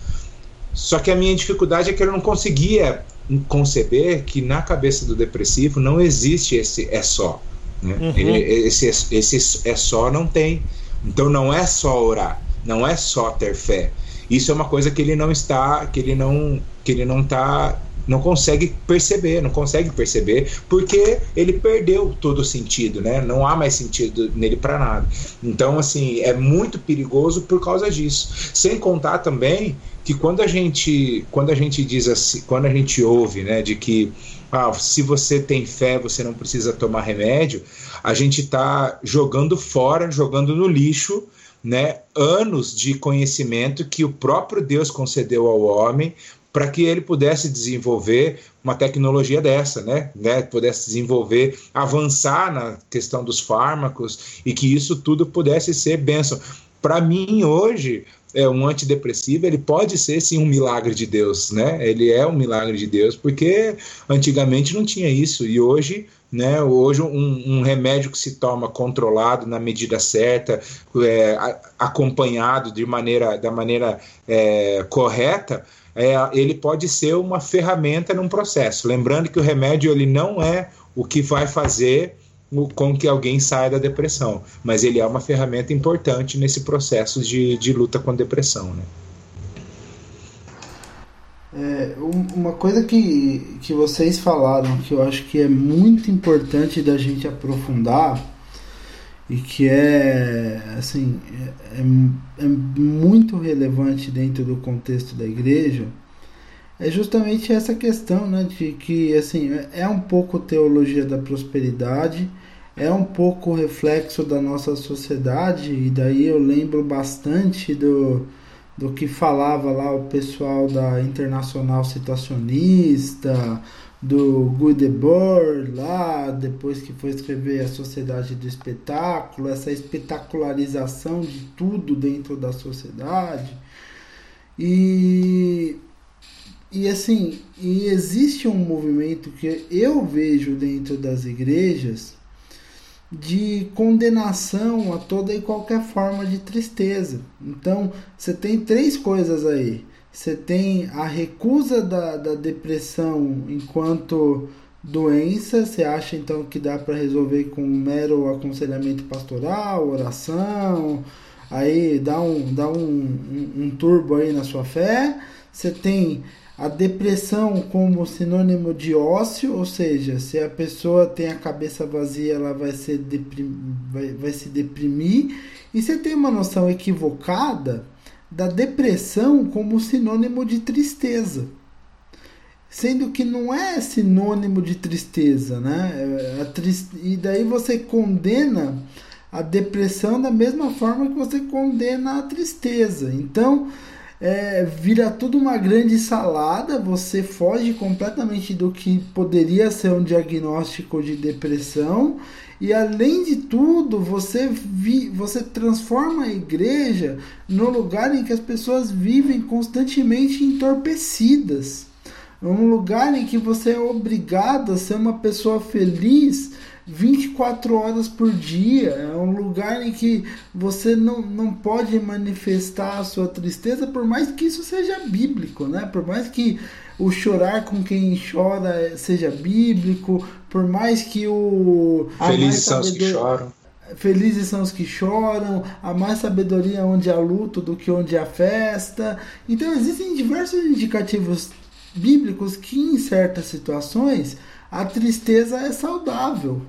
Só que a minha dificuldade é que eu não conseguia conceber que na cabeça do depressivo não existe esse é só. Né? Uhum. Ele, esse, esse é só não tem. Então não é só orar, não é só ter fé. Isso é uma coisa que ele não está, que ele não, que ele não está não consegue perceber, não consegue perceber, porque ele perdeu todo o sentido, né? Não há mais sentido nele para nada. Então, assim, é muito perigoso por causa disso. Sem contar também que quando a gente, quando a gente diz assim, quando a gente ouve, né, de que ah, se você tem fé, você não precisa tomar remédio, a gente está jogando fora, jogando no lixo, né, anos de conhecimento que o próprio Deus concedeu ao homem para que ele pudesse desenvolver uma tecnologia dessa, né? né? Pudesse desenvolver, avançar na questão dos fármacos e que isso tudo pudesse ser bênção. Para mim, hoje, é um antidepressivo, ele pode ser sim um milagre de Deus, né? Ele é um milagre de Deus, porque antigamente não tinha isso e hoje, né? Hoje um, um remédio que se toma controlado na medida certa, é, acompanhado de maneira da maneira é, correta, é, ele pode ser uma ferramenta num processo. Lembrando que o remédio ele não é o que vai fazer com que alguém saia da depressão, mas ele é uma ferramenta importante nesse processo de, de luta com depressão. Né? É, uma coisa que, que vocês falaram que eu acho que é muito importante da gente aprofundar e que é assim é, é, é muito relevante dentro do contexto da igreja é justamente essa questão né de que assim é um pouco teologia da prosperidade é um pouco reflexo da nossa sociedade e daí eu lembro bastante do do que falava lá o pessoal da internacional situacionista do Goodebor lá, depois que foi escrever a Sociedade do Espetáculo, essa espetacularização de tudo dentro da sociedade. E e assim, e existe um movimento que eu vejo dentro das igrejas de condenação a toda e qualquer forma de tristeza. Então, você tem três coisas aí você tem a recusa da, da depressão enquanto doença, você acha então que dá para resolver com um mero aconselhamento pastoral, oração, aí dá um, dá um, um, um turbo aí na sua fé. Você tem a depressão como sinônimo de ócio, ou seja, se a pessoa tem a cabeça vazia, ela vai, deprim, vai, vai se deprimir. E você tem uma noção equivocada da depressão como sinônimo de tristeza. Sendo que não é sinônimo de tristeza, né? É, trist... E daí você condena a depressão da mesma forma que você condena a tristeza. Então, é, vira tudo uma grande salada, você foge completamente do que poderia ser um diagnóstico de depressão e além de tudo, você, vi, você transforma a igreja no lugar em que as pessoas vivem constantemente entorpecidas. Um lugar em que você é obrigado a ser uma pessoa feliz 24 horas por dia. É um lugar em que você não, não pode manifestar a sua tristeza, por mais que isso seja bíblico, né? Por mais que o chorar com quem chora seja bíblico, por mais que o. Felizes são os que choram. Felizes são os que choram, há mais sabedoria onde há luto do que onde há festa. Então existem diversos indicativos bíblicos que em certas situações a tristeza é saudável.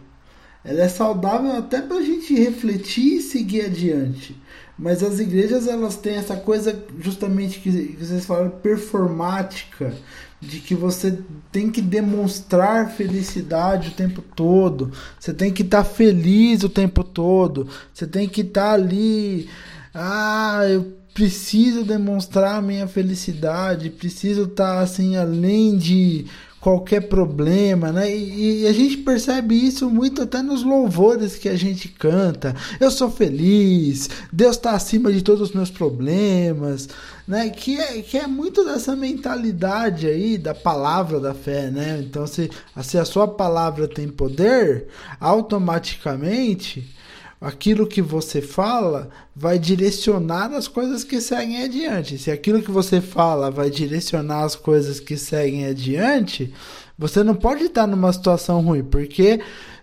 Ela é saudável até para a gente refletir e seguir adiante. Mas as igrejas elas têm essa coisa justamente que, vocês falaram performática, de que você tem que demonstrar felicidade o tempo todo, você tem que estar tá feliz o tempo todo, você tem que estar tá ali, ah, eu preciso demonstrar minha felicidade, preciso estar tá, assim além de qualquer problema, né? E, e, a gente percebe isso muito até nos louvores que a gente canta. Eu sou feliz, Deus está acima de todos os meus problemas, né? Que é, que é muito dessa mentalidade aí da palavra da fé, né? Então, se, se a sua palavra tem poder, automaticamente aquilo que você fala vai direcionar as coisas que seguem adiante. Se aquilo que você fala vai direcionar as coisas que seguem adiante, você não pode estar numa situação ruim, porque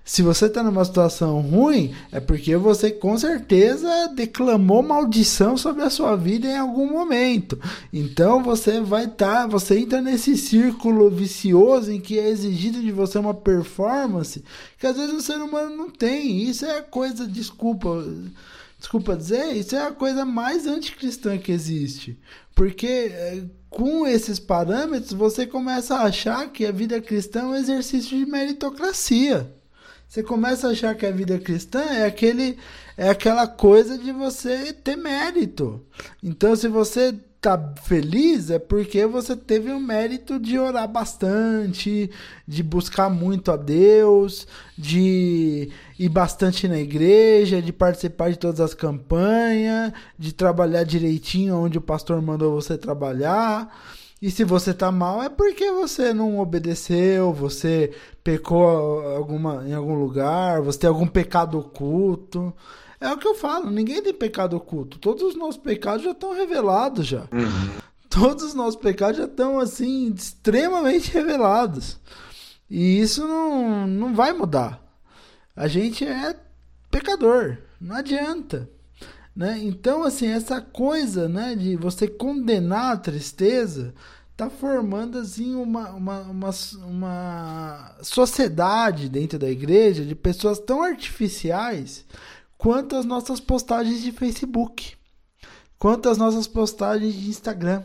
se você está numa situação ruim, é porque você com certeza declamou maldição sobre a sua vida em algum momento. Então você vai estar, tá, você entra nesse círculo vicioso em que é exigido de você uma performance que às vezes o ser humano não tem. Isso é coisa, desculpa, desculpa dizer, isso é a coisa mais anticristã que existe. Porque é, com esses parâmetros você começa a achar que a vida cristã é um exercício de meritocracia. Você começa a achar que a vida cristã é aquele é aquela coisa de você ter mérito. Então, se você tá feliz é porque você teve o mérito de orar bastante, de buscar muito a Deus, de ir bastante na igreja, de participar de todas as campanhas, de trabalhar direitinho onde o pastor mandou você trabalhar. E se você tá mal é porque você não obedeceu, você pecou alguma, em algum lugar, você tem algum pecado oculto. É o que eu falo, ninguém tem pecado oculto. Todos os nossos pecados já estão revelados já. Uhum. Todos os nossos pecados já estão assim extremamente revelados. E isso não, não vai mudar. A gente é pecador, não adianta. Né? Então, assim, essa coisa né, de você condenar a tristeza está formando assim, uma, uma, uma, uma sociedade dentro da igreja de pessoas tão artificiais quanto as nossas postagens de Facebook, quanto as nossas postagens de Instagram,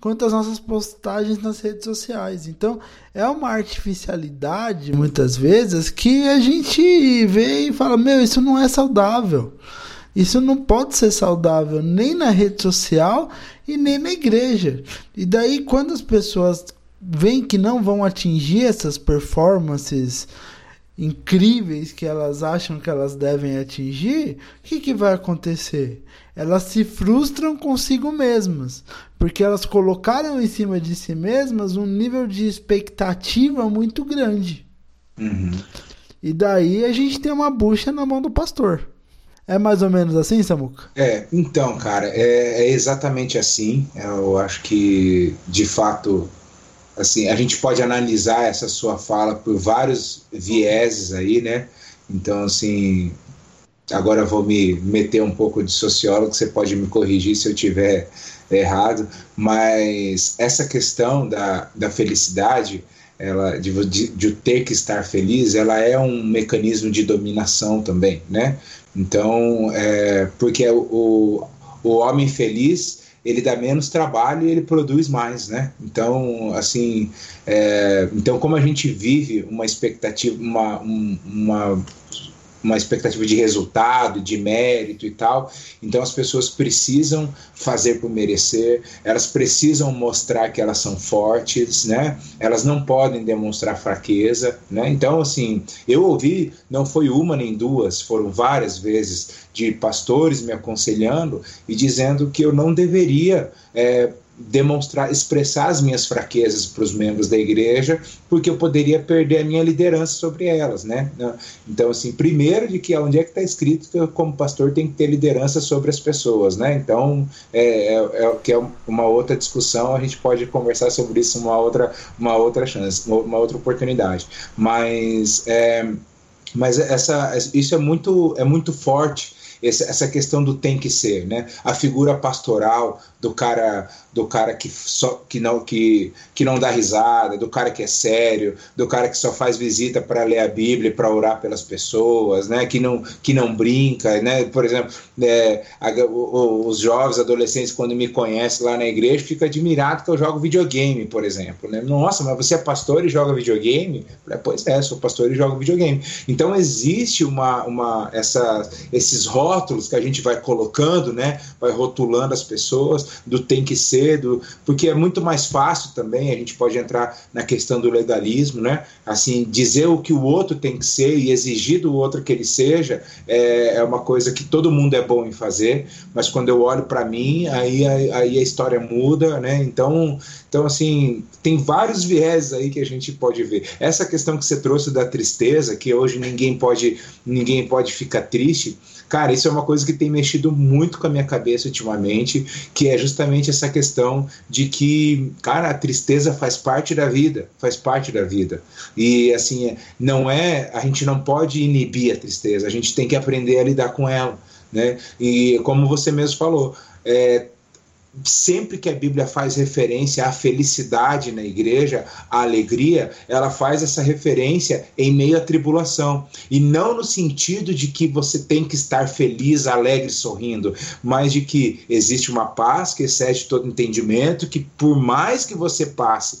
quanto as nossas postagens nas redes sociais. Então, é uma artificialidade, muitas vezes, que a gente vê e fala: meu, isso não é saudável. Isso não pode ser saudável nem na rede social e nem na igreja. E daí, quando as pessoas veem que não vão atingir essas performances incríveis que elas acham que elas devem atingir, o que, que vai acontecer? Elas se frustram consigo mesmas, porque elas colocaram em cima de si mesmas um nível de expectativa muito grande. Uhum. E daí a gente tem uma bucha na mão do pastor. É mais ou menos assim, Samuca? É, então, cara, é, é, exatamente assim. Eu acho que, de fato, assim, a gente pode analisar essa sua fala por vários vieses aí, né? Então, assim, agora eu vou me meter um pouco de sociólogo, você pode me corrigir se eu tiver errado, mas essa questão da, da felicidade, ela de, de, de ter que estar feliz, ela é um mecanismo de dominação também, né? Então, é, porque o, o homem feliz ele dá menos trabalho e ele produz mais, né? Então, assim, é, então como a gente vive uma expectativa, uma, uma uma expectativa de resultado, de mérito e tal. Então as pessoas precisam fazer por merecer, elas precisam mostrar que elas são fortes, né? Elas não podem demonstrar fraqueza, né? Então assim, eu ouvi, não foi uma nem duas, foram várias vezes de pastores me aconselhando e dizendo que eu não deveria é, demonstrar, expressar as minhas fraquezas para os membros da igreja, porque eu poderia perder a minha liderança sobre elas, né? Então, assim, primeiro de que onde é que está escrito que eu, como pastor, tem que ter liderança sobre as pessoas, né? Então, é, é, é, que é uma outra discussão, a gente pode conversar sobre isso uma outra, uma outra chance, uma outra oportunidade. Mas, é, mas essa, isso é muito, é muito forte essa questão do tem que ser, né? A figura pastoral do cara do cara que só que não que, que não dá risada, do cara que é sério, do cara que só faz visita para ler a Bíblia, para orar pelas pessoas, né? Que não que não brinca, né? Por exemplo, é, a, os jovens, adolescentes quando me conhecem lá na igreja, ficam admirados que eu jogo videogame, por exemplo, né? Nossa, mas você é pastor e joga videogame? Pois é, sou pastor e jogo videogame. Então existe uma uma essa esses rótulos que a gente vai colocando, né? Vai rotulando as pessoas do tem que ser cedo, porque é muito mais fácil também, a gente pode entrar na questão do legalismo, né? Assim, dizer o que o outro tem que ser e exigir do outro que ele seja é, é uma coisa que todo mundo é bom em fazer, mas quando eu olho para mim, aí, aí a história muda, né? Então, então, assim, tem vários viés aí que a gente pode ver. Essa questão que você trouxe da tristeza, que hoje ninguém pode, ninguém pode ficar triste, Cara, isso é uma coisa que tem mexido muito com a minha cabeça ultimamente, que é justamente essa questão de que, cara, a tristeza faz parte da vida, faz parte da vida. E assim, não é, a gente não pode inibir a tristeza, a gente tem que aprender a lidar com ela, né? E como você mesmo falou, é, sempre que a Bíblia faz referência à felicidade na igreja, à alegria, ela faz essa referência em meio à tribulação. E não no sentido de que você tem que estar feliz, alegre, sorrindo, mas de que existe uma paz que excede todo entendimento, que por mais que você passe,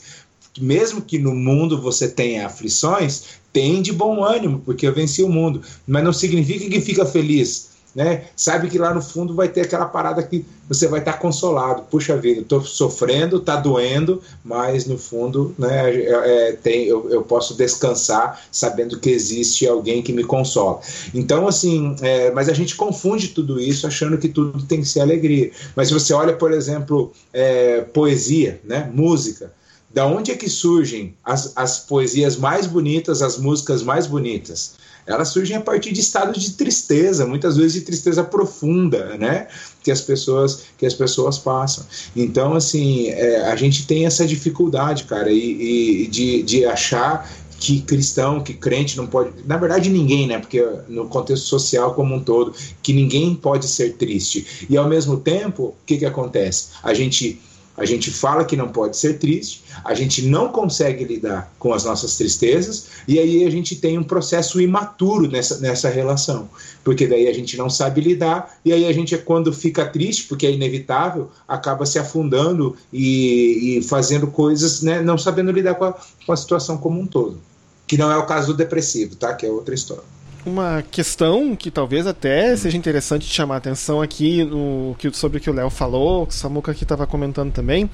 mesmo que no mundo você tenha aflições, tem de bom ânimo, porque eu venci o mundo. Mas não significa que fica feliz né? Sabe que lá no fundo vai ter aquela parada que você vai estar tá consolado. Puxa vida, estou sofrendo, está doendo, mas no fundo, né, é, é, tem, eu, eu, posso descansar sabendo que existe alguém que me consola. Então, assim, é, mas a gente confunde tudo isso achando que tudo tem que ser alegria. Mas se você olha, por exemplo, é, poesia, né, música, da onde é que surgem as, as poesias mais bonitas, as músicas mais bonitas? Elas surgem a partir de estados de tristeza, muitas vezes de tristeza profunda, né? Que as pessoas que as pessoas passam. Então, assim, é, a gente tem essa dificuldade, cara, e, e de, de achar que cristão, que crente não pode. Na verdade, ninguém, né? Porque no contexto social como um todo, que ninguém pode ser triste. E ao mesmo tempo, o que, que acontece? A gente a gente fala que não pode ser triste, a gente não consegue lidar com as nossas tristezas, e aí a gente tem um processo imaturo nessa, nessa relação. Porque daí a gente não sabe lidar, e aí a gente, quando fica triste, porque é inevitável, acaba se afundando e, e fazendo coisas, né, não sabendo lidar com a, com a situação como um todo. Que não é o caso do depressivo, tá? Que é outra história uma questão que talvez até seja interessante chamar a atenção aqui no, que, sobre o que o Léo falou, que o Samuca aqui estava comentando também,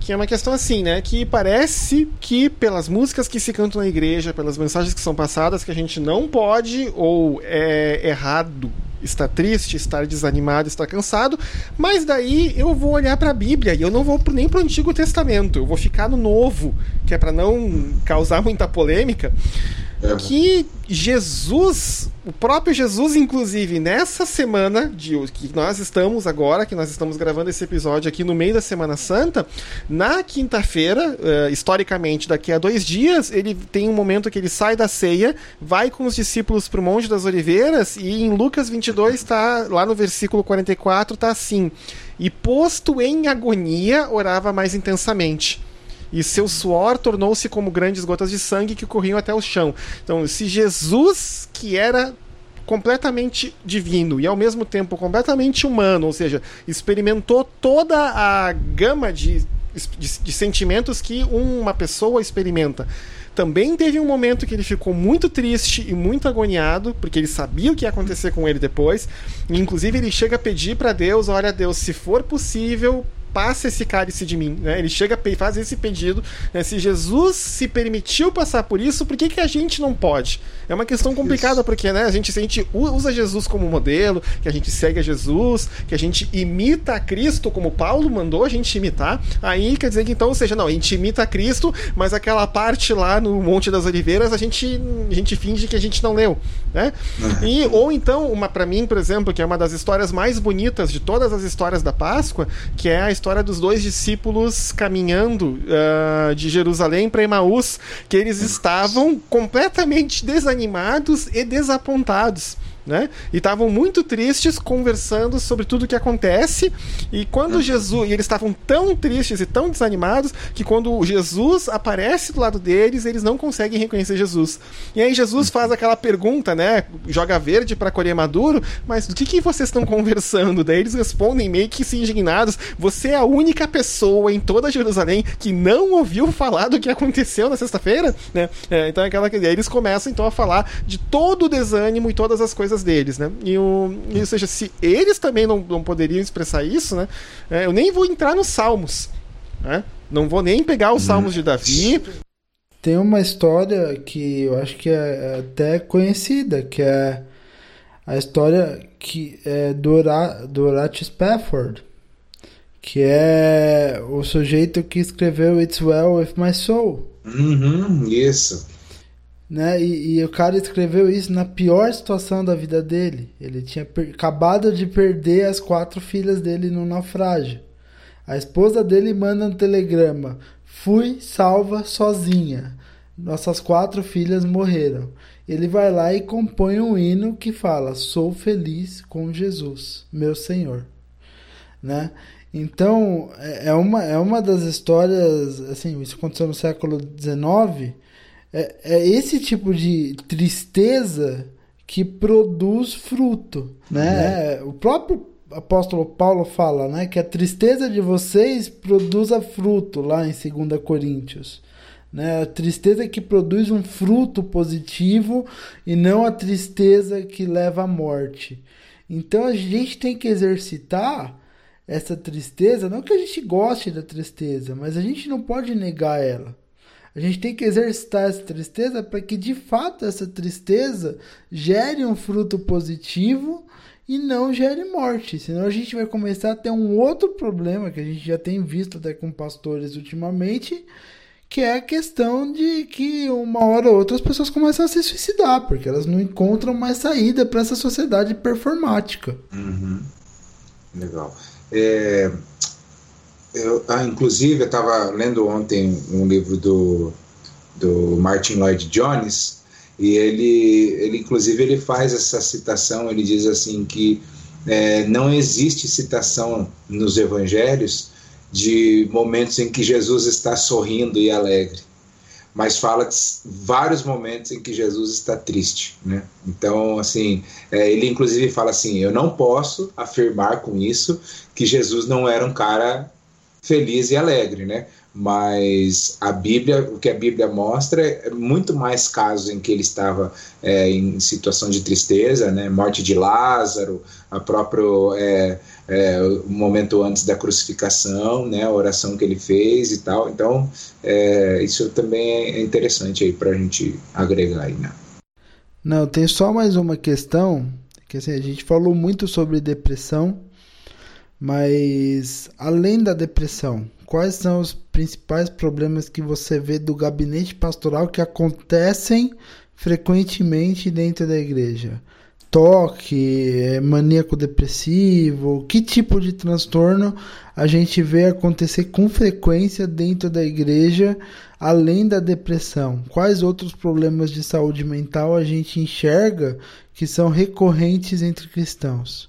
que é uma questão assim, né? Que parece que pelas músicas que se cantam na igreja, pelas mensagens que são passadas, que a gente não pode ou é errado estar triste, estar desanimado, estar cansado, mas daí eu vou olhar para a Bíblia e eu não vou nem para o Antigo Testamento, eu vou ficar no Novo, que é para não causar muita polêmica. É. Que Jesus, o próprio Jesus, inclusive, nessa semana de que nós estamos agora, que nós estamos gravando esse episódio aqui no meio da Semana Santa, na quinta-feira, uh, historicamente, daqui a dois dias, ele tem um momento que ele sai da ceia, vai com os discípulos para o Monte das Oliveiras, e em Lucas 22, está lá no versículo 44, está assim: E posto em agonia, orava mais intensamente e seu suor tornou-se como grandes gotas de sangue que corriam até o chão. Então, se Jesus, que era completamente divino e ao mesmo tempo completamente humano, ou seja, experimentou toda a gama de, de, de sentimentos que uma pessoa experimenta também teve um momento que ele ficou muito triste e muito agoniado, porque ele sabia o que ia acontecer com ele depois. E, inclusive, ele chega a pedir para Deus: Olha, Deus, se for possível, passa esse cálice de mim. Né? Ele chega e faz esse pedido. Né? Se Jesus se permitiu passar por isso, por que, que a gente não pode? É uma questão complicada, isso. porque né, a, gente, a gente usa Jesus como modelo, que a gente segue a Jesus, que a gente imita a Cristo, como Paulo mandou a gente imitar. Aí quer dizer que então, ou seja, não, a gente imita a Cristo, mas aquela parte lá no Monte das Oliveiras a gente, a gente finge que a gente não leu. Né? Uhum. E, ou então, uma para mim, por exemplo, que é uma das histórias mais bonitas de todas as histórias da Páscoa, que é a história dos dois discípulos caminhando uh, de Jerusalém para Emaús, que eles estavam completamente desanimados e desapontados. Né? E estavam muito tristes conversando sobre tudo o que acontece. E quando uhum. Jesus. E eles estavam tão tristes e tão desanimados que quando Jesus aparece do lado deles, eles não conseguem reconhecer Jesus. E aí Jesus faz aquela pergunta, né? Joga verde para colher maduro, mas do que, que vocês estão conversando? Daí eles respondem meio que se indignados. Você é a única pessoa em toda Jerusalém que não ouviu falar do que aconteceu na sexta-feira, né? É, então é aquela que eles começam então a falar de todo o desânimo e todas as coisas deles, né? E, o, e, ou seja, se eles também não, não poderiam expressar isso, né? É, eu nem vou entrar nos Salmos, né? Não vou nem pegar os Salmos de Davi. Tem uma história que eu acho que é até conhecida, que é a história que é do, Hora, do Horatio Spafford, que é o sujeito que escreveu It's Well With My Soul. Uhum, isso né? E, e, o cara escreveu isso na pior situação da vida dele. Ele tinha acabado de perder as quatro filhas dele no naufrágio. A esposa dele manda um telegrama: Fui salva sozinha. Nossas quatro filhas morreram. Ele vai lá e compõe um hino que fala: Sou feliz com Jesus, meu Senhor. Né? Então, é, é uma, é uma das histórias, assim, isso aconteceu no século XIX, é, é esse tipo de tristeza que produz fruto, né? É. O próprio apóstolo Paulo fala, né, que a tristeza de vocês produza fruto lá em 2 Coríntios. Né? A tristeza que produz um fruto positivo e não a tristeza que leva à morte. Então a gente tem que exercitar essa tristeza, não que a gente goste da tristeza, mas a gente não pode negar ela. A gente tem que exercitar essa tristeza para que de fato essa tristeza gere um fruto positivo e não gere morte. Senão a gente vai começar a ter um outro problema que a gente já tem visto até com pastores ultimamente, que é a questão de que uma hora ou outra as pessoas começam a se suicidar, porque elas não encontram mais saída para essa sociedade performática. Uhum. Legal. É, eu, ah, inclusive, eu estava lendo ontem um livro do, do Martin Lloyd Jones e ele, ele, inclusive, ele faz essa citação. Ele diz assim que é, não existe citação nos Evangelhos de momentos em que Jesus está sorrindo e alegre, mas fala de vários momentos em que Jesus está triste, né? Então, assim, é, ele inclusive fala assim: eu não posso afirmar com isso que Jesus não era um cara feliz e alegre, né? Mas a Bíblia, o que a Bíblia mostra é muito mais casos em que ele estava é, em situação de tristeza, né? Morte de Lázaro, a próprio é, é, o momento antes da crucificação, né? A oração que ele fez e tal. Então, é, isso também é interessante aí para a gente agregar aí, né? Não, tem só mais uma questão que assim, a gente falou muito sobre depressão mas além da depressão, quais são os principais problemas que você vê do gabinete pastoral que acontecem frequentemente dentro da igreja? Toque, é, maníaco depressivo, que tipo de transtorno a gente vê acontecer com frequência dentro da igreja, além da depressão? Quais outros problemas de saúde mental a gente enxerga que são recorrentes entre cristãos?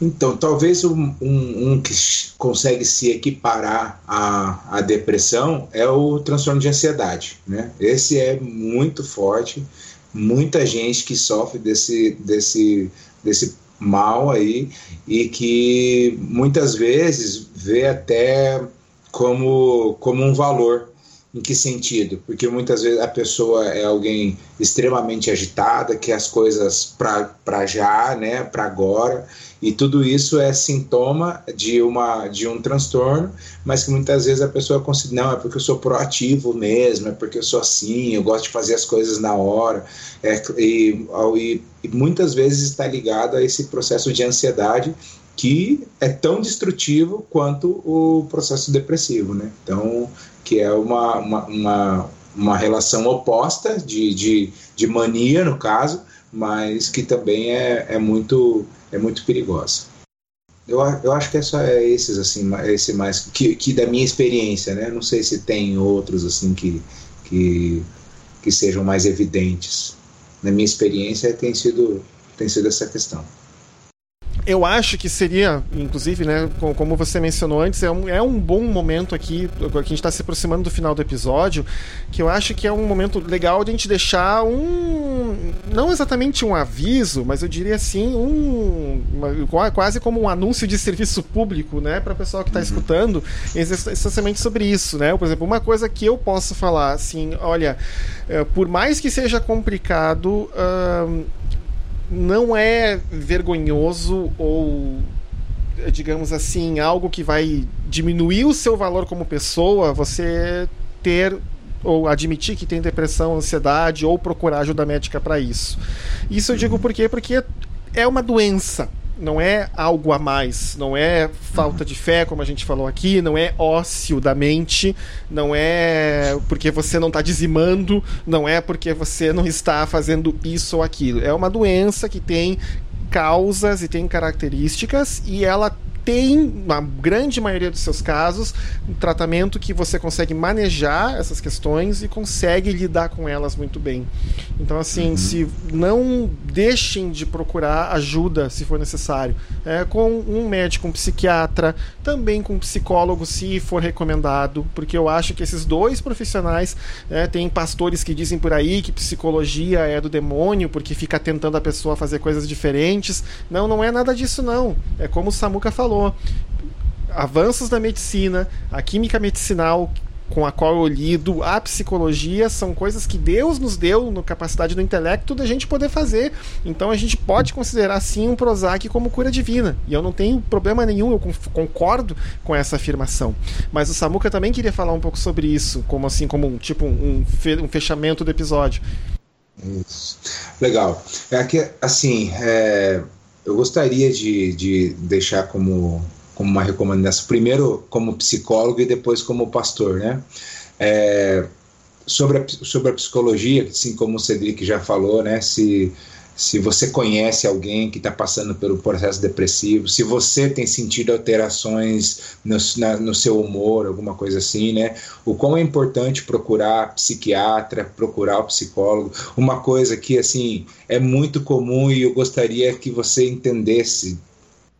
Então, talvez um, um, um, que consegue se equiparar à, à depressão é o transtorno de ansiedade. Né? Esse é muito forte, muita gente que sofre desse, desse, desse mal aí e que muitas vezes vê até como, como um valor. Em que sentido? Porque muitas vezes a pessoa é alguém extremamente agitada, que as coisas para já, né, para agora, e tudo isso é sintoma de, uma, de um transtorno, mas que muitas vezes a pessoa considera, não, é porque eu sou proativo mesmo, é porque eu sou assim, eu gosto de fazer as coisas na hora. É, e, e, e muitas vezes está ligado a esse processo de ansiedade que é tão destrutivo quanto o processo depressivo, né? Então, que é uma, uma, uma, uma relação oposta de, de, de mania, no caso, mas que também é, é muito é muito perigosa. Eu, eu acho que é só é esses assim, esse mais que, que da minha experiência, né? Não sei se tem outros assim que, que que sejam mais evidentes. Na minha experiência tem sido tem sido essa questão eu acho que seria, inclusive, né, como você mencionou antes, é um, é um bom momento aqui, que a gente está se aproximando do final do episódio, que eu acho que é um momento legal de a gente deixar um. Não exatamente um aviso, mas eu diria assim, um. Uma, quase como um anúncio de serviço público, né, para o pessoal que está uhum. escutando, essencialmente sobre isso, né? Por exemplo, uma coisa que eu posso falar, assim, olha, eh, por mais que seja complicado. Não é vergonhoso ou digamos assim, algo que vai diminuir o seu valor como pessoa, você ter ou admitir que tem depressão, ansiedade ou procurar ajuda médica para isso. Isso eu digo por quê? Porque é uma doença não é algo a mais, não é falta de fé, como a gente falou aqui, não é ócio da mente, não é porque você não está dizimando, não é porque você não está fazendo isso ou aquilo. É uma doença que tem causas e tem características e ela tem, na grande maioria dos seus casos, um tratamento que você consegue manejar essas questões e consegue lidar com elas muito bem. Então, assim, uhum. se não deixem de procurar ajuda se for necessário, é, com um médico, um psiquiatra, também com um psicólogo, se for recomendado, porque eu acho que esses dois profissionais, é, tem pastores que dizem por aí que psicologia é do demônio, porque fica tentando a pessoa fazer coisas diferentes. Não, não é nada disso, não. É como o Samuca falou avanços da medicina, a química medicinal com a qual eu lido, a psicologia, são coisas que Deus nos deu na capacidade do intelecto da gente poder fazer. Então a gente pode considerar sim um Prozac como cura divina. E eu não tenho problema nenhum, eu concordo com essa afirmação. Mas o Samuca também queria falar um pouco sobre isso, como assim, como um tipo um, um fechamento do episódio. Isso. Legal. É que assim, é eu gostaria de, de deixar como, como uma recomendação, primeiro como psicólogo e depois como pastor, né? É, sobre, a, sobre a psicologia, assim como o Cedric já falou, né? Se se você conhece alguém que está passando pelo processo depressivo, se você tem sentido alterações no, na, no, seu humor, alguma coisa assim, né? O quão é importante procurar psiquiatra, procurar o psicólogo. Uma coisa que, assim, é muito comum e eu gostaria que você entendesse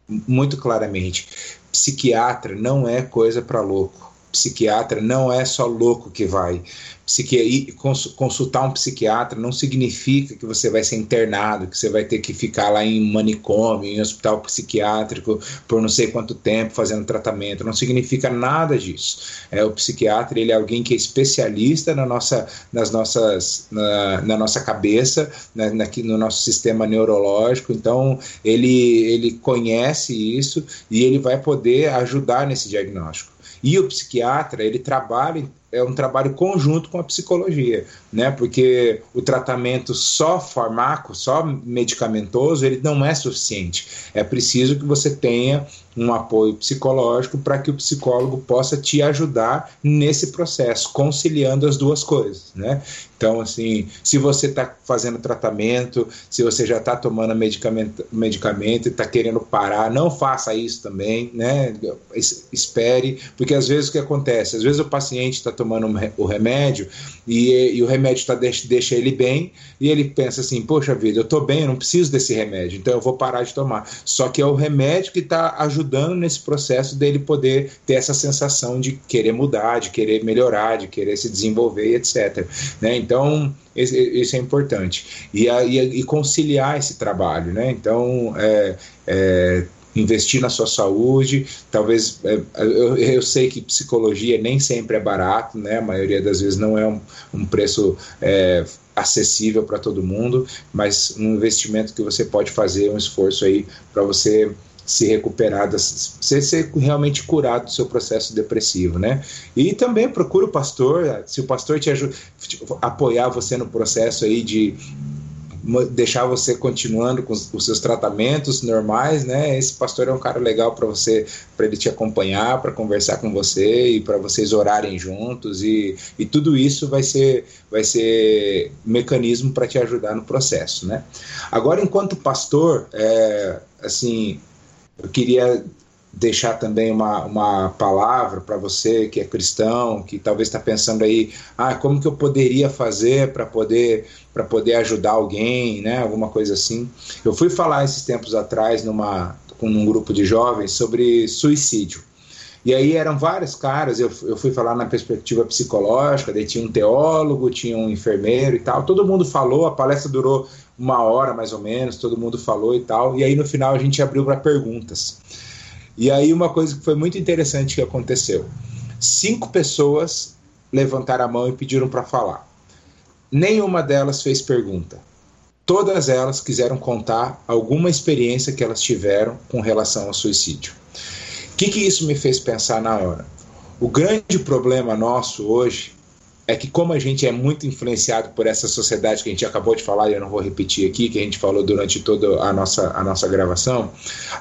muito claramente: psiquiatra não é coisa para louco. Psiquiatra não é só louco que vai psiqui consultar um psiquiatra não significa que você vai ser internado, que você vai ter que ficar lá em manicômio, em hospital psiquiátrico por não sei quanto tempo fazendo tratamento. Não significa nada disso. É o psiquiatra ele é alguém que é especialista na nossa, nas nossas, na, na nossa cabeça, na, na, no nosso sistema neurológico. Então ele ele conhece isso e ele vai poder ajudar nesse diagnóstico. E o psiquiatra, ele trabalha é um trabalho conjunto com a psicologia, né? Porque o tratamento só farmaco, só medicamentoso, ele não é suficiente. É preciso que você tenha um apoio psicológico para que o psicólogo possa te ajudar nesse processo, conciliando as duas coisas, né? Então, assim, se você está fazendo tratamento, se você já está tomando medicamento, medicamento e está querendo parar, não faça isso também, né? Espere, porque às vezes o que acontece? Às vezes o paciente está tomando o remédio e, e o remédio tá, deixa, deixa ele bem e ele pensa assim: poxa vida, eu estou bem, eu não preciso desse remédio, então eu vou parar de tomar. Só que é o remédio que está ajudando nesse processo dele poder ter essa sensação de querer mudar, de querer melhorar, de querer se desenvolver, etc. Né? Então, isso é importante. E, e, e, conciliar esse trabalho, né? Então, é, é, investir na sua saúde, talvez, é, eu, eu, sei que psicologia nem sempre é barato, né? A maioria das vezes não é um, um preço é, acessível para todo mundo, mas um investimento que você pode fazer, um esforço aí para você se recuperar, ser, ser realmente curado do seu processo depressivo, né? E também procura o pastor, se o pastor te ajuda, tipo, apoiar você no processo aí de deixar você continuando com os, seus tratamentos normais, né? Esse pastor é um cara legal para você, para ele te acompanhar, para conversar com você e para vocês orarem juntos e, e tudo isso vai ser vai ser mecanismo para te ajudar no processo, né? Agora, enquanto pastor, é, assim, eu queria deixar também uma, uma palavra para você que é cristão, que talvez está pensando aí, ah, como que eu poderia fazer para poder para poder ajudar alguém, né? Alguma coisa assim. Eu fui falar esses tempos atrás numa com um grupo de jovens sobre suicídio. E aí eram vários caras, eu, eu fui falar na perspectiva psicológica, daí tinha um teólogo, tinha um enfermeiro e tal. Todo mundo falou, a palestra durou uma hora mais ou menos, todo mundo falou e tal. E aí no final a gente abriu para perguntas. E aí uma coisa que foi muito interessante que aconteceu. Cinco pessoas levantaram a mão e pediram para falar. Nenhuma delas fez pergunta. Todas elas quiseram contar alguma experiência que elas tiveram com relação ao suicídio. O que, que isso me fez pensar na hora? O grande problema nosso hoje é que como a gente é muito influenciado por essa sociedade que a gente acabou de falar, e eu não vou repetir aqui, que a gente falou durante toda a nossa, a nossa gravação,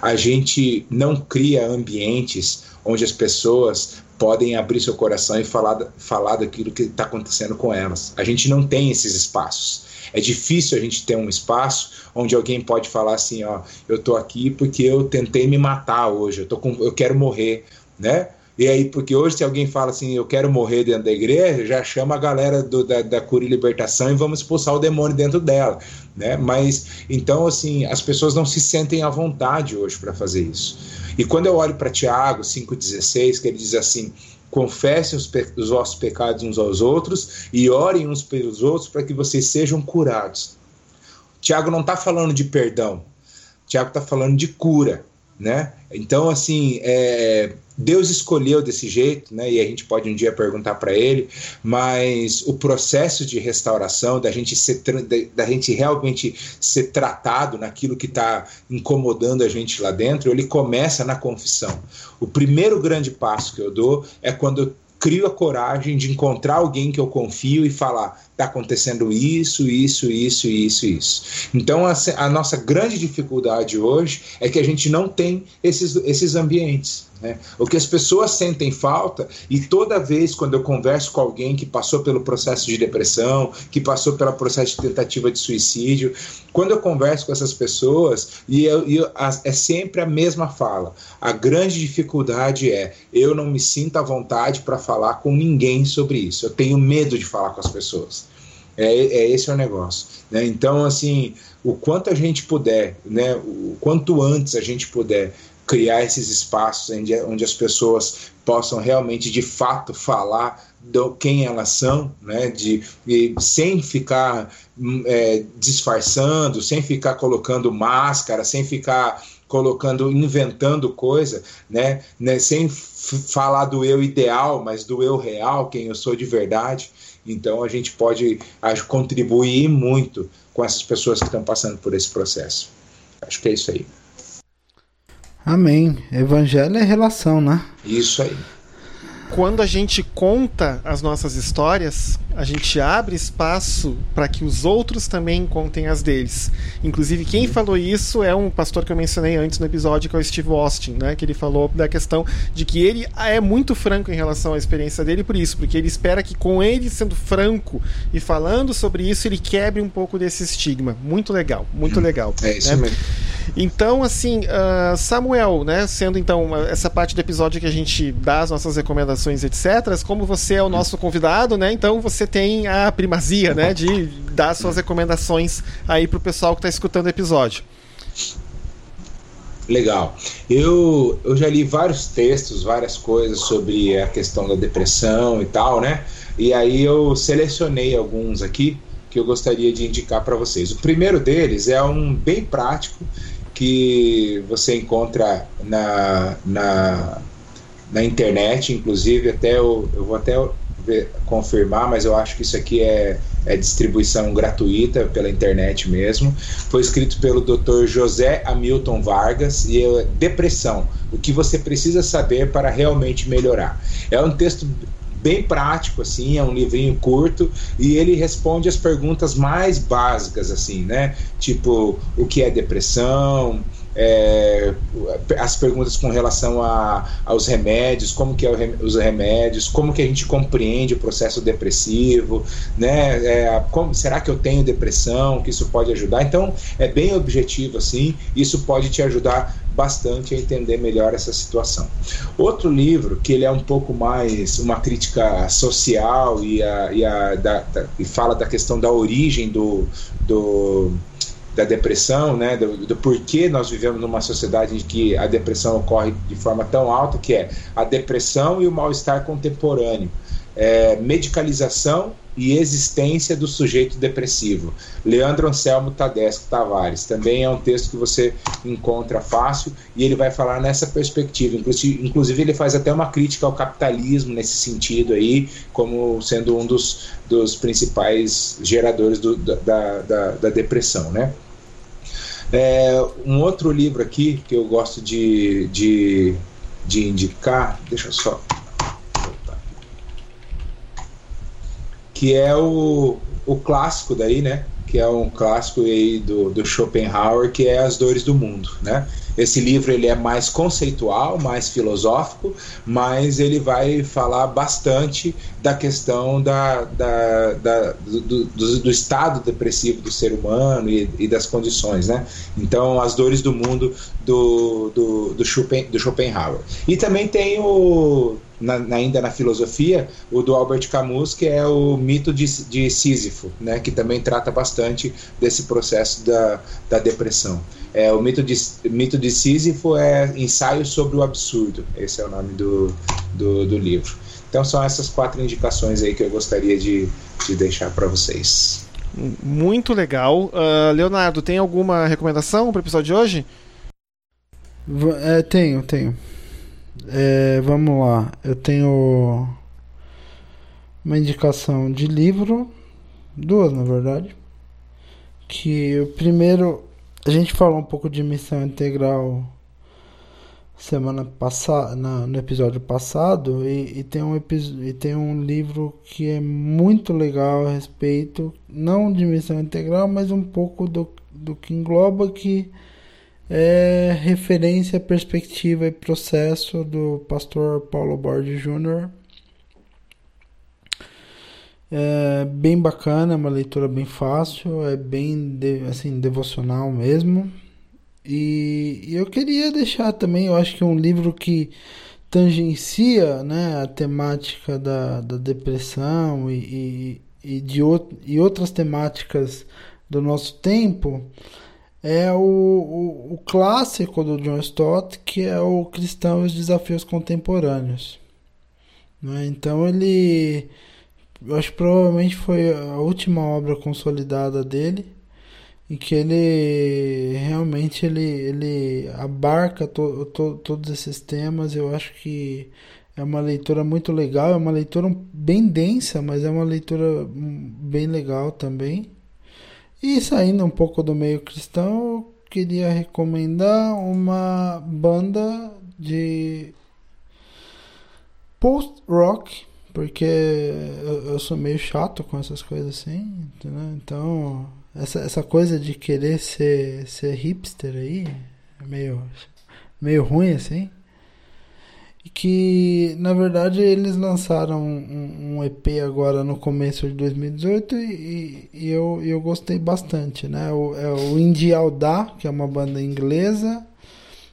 a gente não cria ambientes onde as pessoas podem abrir seu coração e falar, falar daquilo que está acontecendo com elas. A gente não tem esses espaços. É difícil a gente ter um espaço onde alguém pode falar assim, ó, eu tô aqui porque eu tentei me matar hoje, eu tô com, eu quero morrer, né? E aí, porque hoje, se alguém fala assim, eu quero morrer dentro da igreja, já chama a galera do, da, da cura e libertação e vamos expulsar o demônio dentro dela, né? Mas, então, assim, as pessoas não se sentem à vontade hoje para fazer isso. E quando eu olho para Tiago 5,16, que ele diz assim: confessem os, os vossos pecados uns aos outros e orem uns pelos outros para que vocês sejam curados. Tiago não está falando de perdão, Tiago está falando de cura, né? Então, assim, é, Deus escolheu desse jeito, né? E a gente pode um dia perguntar para ele, mas o processo de restauração, da gente ser, da gente realmente ser tratado naquilo que está incomodando a gente lá dentro, ele começa na confissão. O primeiro grande passo que eu dou é quando eu crio a coragem de encontrar alguém que eu confio e falar: está acontecendo isso, isso, isso, isso, isso. Então, a, a, nossa grande dificuldade hoje é que a gente não tem esses, esses ambientes. Né? O que as pessoas sentem falta, e toda vez quando eu converso com alguém que passou pelo processo de depressão, que passou pelo processo de tentativa de suicídio, quando eu converso com essas pessoas, e eu, eu, a, é sempre a mesma fala. A grande dificuldade é eu não me sinto à vontade para falar com ninguém sobre isso. Eu tenho medo de falar com as pessoas. É, é esse é o negócio. Né? Então, assim, o quanto a gente puder, né, o quanto antes a gente puder criar esses espaços onde, onde as pessoas possam realmente, de fato, falar do quem elas são, né, de, de sem ficar hum, é, disfarçando, sem ficar colocando máscara, sem ficar colocando, inventando coisa, né, né sem falar do eu ideal, mas do eu real, quem eu sou de verdade. Então a gente pode contribuir muito com essas pessoas que estão passando por esse processo. Acho que é isso aí. Amém. Evangelho é relação, né? Isso aí. Quando a gente conta as nossas histórias, a gente abre espaço para que os outros também contem as deles. Inclusive, quem falou isso é um pastor que eu mencionei antes no episódio, que é o Steve Austin, né? Que ele falou da questão de que ele é muito franco em relação à experiência dele por isso, porque ele espera que com ele sendo franco e falando sobre isso, ele quebre um pouco desse estigma. Muito legal, muito legal. É isso né? mesmo. Então, assim, uh, Samuel, né? Sendo então essa parte do episódio que a gente dá as nossas recomendações, etc. Como você é o nosso convidado, né? Então você tem a primazia, né, de dar suas recomendações aí pro pessoal que está escutando o episódio. Legal. Eu, eu já li vários textos, várias coisas sobre a questão da depressão e tal, né? E aí eu selecionei alguns aqui que eu gostaria de indicar para vocês. O primeiro deles é um bem prático que você encontra na, na, na internet, inclusive até eu, eu vou até confirmar, mas eu acho que isso aqui é, é distribuição gratuita pela internet mesmo. Foi escrito pelo Dr. José Hamilton Vargas e é Depressão: O que você precisa saber para realmente melhorar. É um texto bem prático assim, é um livrinho curto e ele responde as perguntas mais básicas assim, né? Tipo, o que é depressão? É, as perguntas com relação a, aos remédios, como que é os remédios, como que a gente compreende o processo depressivo, né? É, como, será que eu tenho depressão? Que isso pode ajudar? Então é bem objetivo assim. Isso pode te ajudar bastante a entender melhor essa situação. Outro livro que ele é um pouco mais uma crítica social e, a, e, a, da, da, e fala da questão da origem do, do da depressão, né, do, do, porquê nós vivemos numa sociedade em que a depressão ocorre de forma tão alta, que é a depressão e o mal-estar contemporâneo, é, medicalização e existência do sujeito depressivo. Leandro Anselmo Tadesco Tavares. Também é um texto que você encontra fácil e ele vai falar nessa perspectiva. Inclusive, ele faz até uma crítica ao capitalismo nesse sentido aí, como sendo um dos, dos principais geradores do, da, da, da depressão, né? É, um outro livro aqui que eu gosto de, de, de indicar, deixa eu só. Que é o, o clássico daí, né? Que é um clássico aí do, do Schopenhauer, que é As Dores do Mundo, né? Esse livro ele é mais conceitual, mais filosófico, mas ele vai falar bastante da questão da, da, da do, do, do, estado depressivo do ser humano e, e, das condições, né? Então, as dores do mundo do, do, do, Schopen, do Schopenhauer. E também tem o na, ainda na filosofia, o do Albert Camus, que é o mito de, de Sísifo, né, que também trata bastante desse processo da, da depressão. É, o mito de, mito de Sísifo é ensaio sobre o absurdo. Esse é o nome do, do, do livro. Então são essas quatro indicações aí que eu gostaria de, de deixar para vocês. Muito legal. Uh, Leonardo, tem alguma recomendação para o episódio de hoje? É, tenho, tenho. É, vamos lá. Eu tenho uma indicação de livro, duas na verdade. Que o primeiro a gente falou um pouco de missão integral semana passada, no episódio passado, e, e, tem um e tem um livro que é muito legal a respeito, não de missão integral, mas um pouco do, do que engloba que é referência, perspectiva e processo do pastor Paulo Borges Jr. É bem bacana, é uma leitura bem fácil, é bem de, assim devocional mesmo. E, e eu queria deixar também, eu acho que é um livro que tangencia né, a temática da, da depressão e, e, e de e outras temáticas do nosso tempo é o, o, o, clássico do John Stott, que é o Cristão e os Desafios Contemporâneos. Né? Então ele eu acho que provavelmente foi a última obra consolidada dele e que ele realmente ele, ele abarca to, to, todos esses temas. Eu acho que é uma leitura muito legal, é uma leitura bem densa, mas é uma leitura bem legal também. E saindo um pouco do meio cristão, eu queria recomendar uma banda de post-rock porque eu, sou meio chato com essas coisas assim? Então, essa, essa coisa de querer ser, ser hipster aí é meio, meio ruim assim. Que, na verdade, eles lançaram um, um EP agora no começo de 2018 e, e eu, eu gostei bastante, né? O, é o Indie Aldar, que é uma banda inglesa,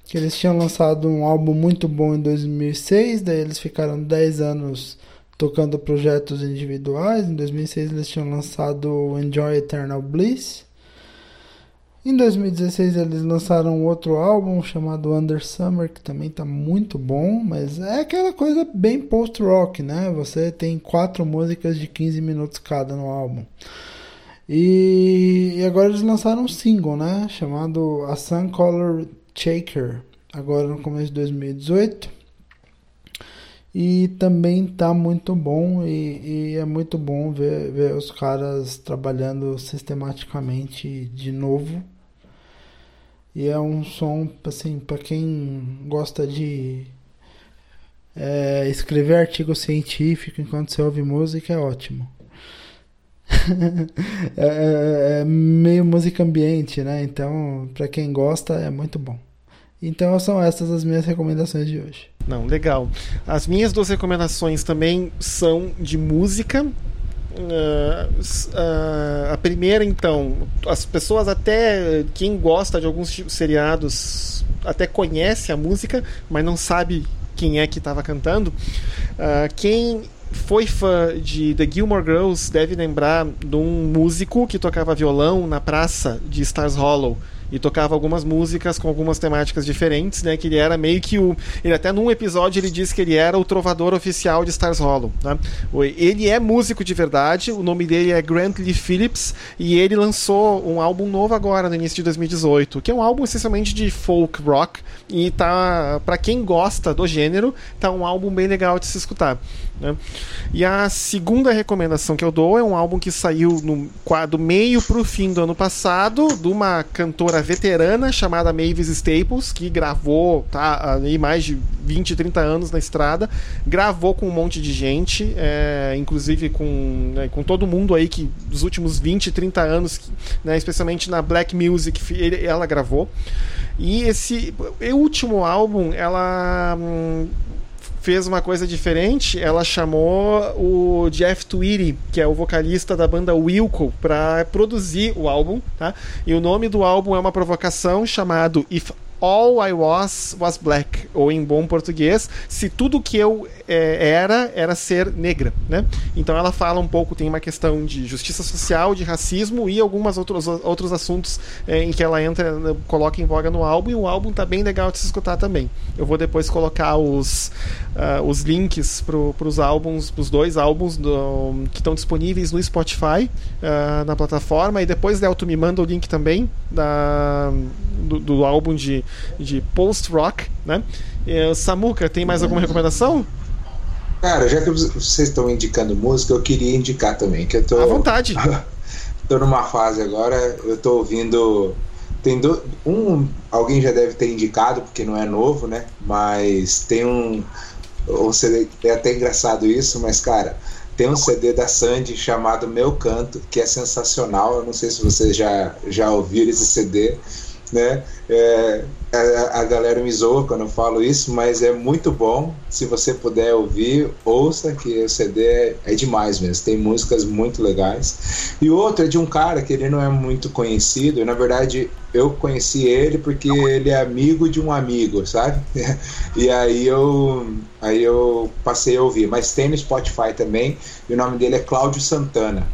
que eles tinham lançado um álbum muito bom em 2006, daí eles ficaram 10 anos tocando projetos individuais. Em 2006 eles tinham lançado Enjoy Eternal Bliss. Em 2016 eles lançaram outro álbum chamado Under Summer, que também está muito bom, mas é aquela coisa bem post-rock, né? Você tem quatro músicas de 15 minutos cada no álbum. E, e agora eles lançaram um single, né? Chamado A Sun Color Shaker, agora no começo de 2018. E também tá muito bom e, e, é muito bom ver, ver os caras trabalhando sistematicamente de novo. E é um som, assim, para quem gosta de é, escrever artigo científico enquanto você ouve música, é ótimo. É, é, é, meio música ambiente, né? Então, para quem gosta, é muito bom. Então, são essas as minhas recomendações de hoje. Não, legal. As minhas duas recomendações também são de música. Uh, a primeira, então, as pessoas até quem gosta de alguns seriados até conhece a música, mas não sabe quem é que estava cantando. Uh, quem foi fã de The Gilmore Girls deve lembrar de um músico que tocava violão na praça de Stars Hollow e tocava algumas músicas com algumas temáticas diferentes, né? Que ele era meio que o. Ele até num episódio ele disse que ele era o trovador oficial de Stars Hollow. Né? Ele é músico de verdade, o nome dele é Grant Lee Phillips e ele lançou um álbum novo agora, no início de 2018, que é um álbum essencialmente de folk rock e tá. para quem gosta do gênero, tá um álbum bem legal de se escutar. Né? E a segunda recomendação que eu dou é um álbum que saiu no, do meio para o fim do ano passado, de uma cantora veterana chamada Mavis Staples, que gravou tá, aí mais de 20, 30 anos na estrada, gravou com um monte de gente, é, inclusive com, né, com todo mundo aí que dos últimos 20, 30 anos, né, especialmente na Black Music, ele, ela gravou. E esse último álbum, ela. Hum, fez uma coisa diferente. Ela chamou o Jeff Tweedy, que é o vocalista da banda Wilco, para produzir o álbum, tá? E o nome do álbum é uma provocação chamado If All I Was Was Black, ou em bom português, se tudo que eu é, era era ser negra, né? Então ela fala um pouco, tem uma questão de justiça social, de racismo e algumas outros, outros assuntos é, em que ela entra, coloca em voga no álbum, e o álbum tá bem legal de se escutar também. Eu vou depois colocar os, uh, os links para os álbuns, os dois álbuns do, que estão disponíveis no Spotify, uh, na plataforma, e depois, Léo, tu me manda o link também da, do, do álbum de de post-rock, né? É, Samuca, tem mais alguma recomendação? Cara, já que vocês estão indicando música, eu queria indicar também, que eu tô... À vontade. tô numa fase agora, eu tô ouvindo... Tem do... um... Alguém já deve ter indicado, porque não é novo, né? Mas tem um... um CD... É até engraçado isso, mas, cara... Tem um CD da Sandy chamado Meu Canto, que é sensacional. Eu não sei se vocês já, já ouviram esse CD né? É, a, a, galera me zoa quando eu falo isso, mas é muito bom. Se você puder ouvir, ouça que o CD é, é demais mesmo. Tem músicas muito legais. E outro é de um cara que ele não é muito conhecido. Na verdade, eu conheci ele porque ele é amigo de um amigo, sabe? E aí eu, aí eu passei a ouvir. Mas tem no Spotify também. E o nome dele é Cláudio Santana.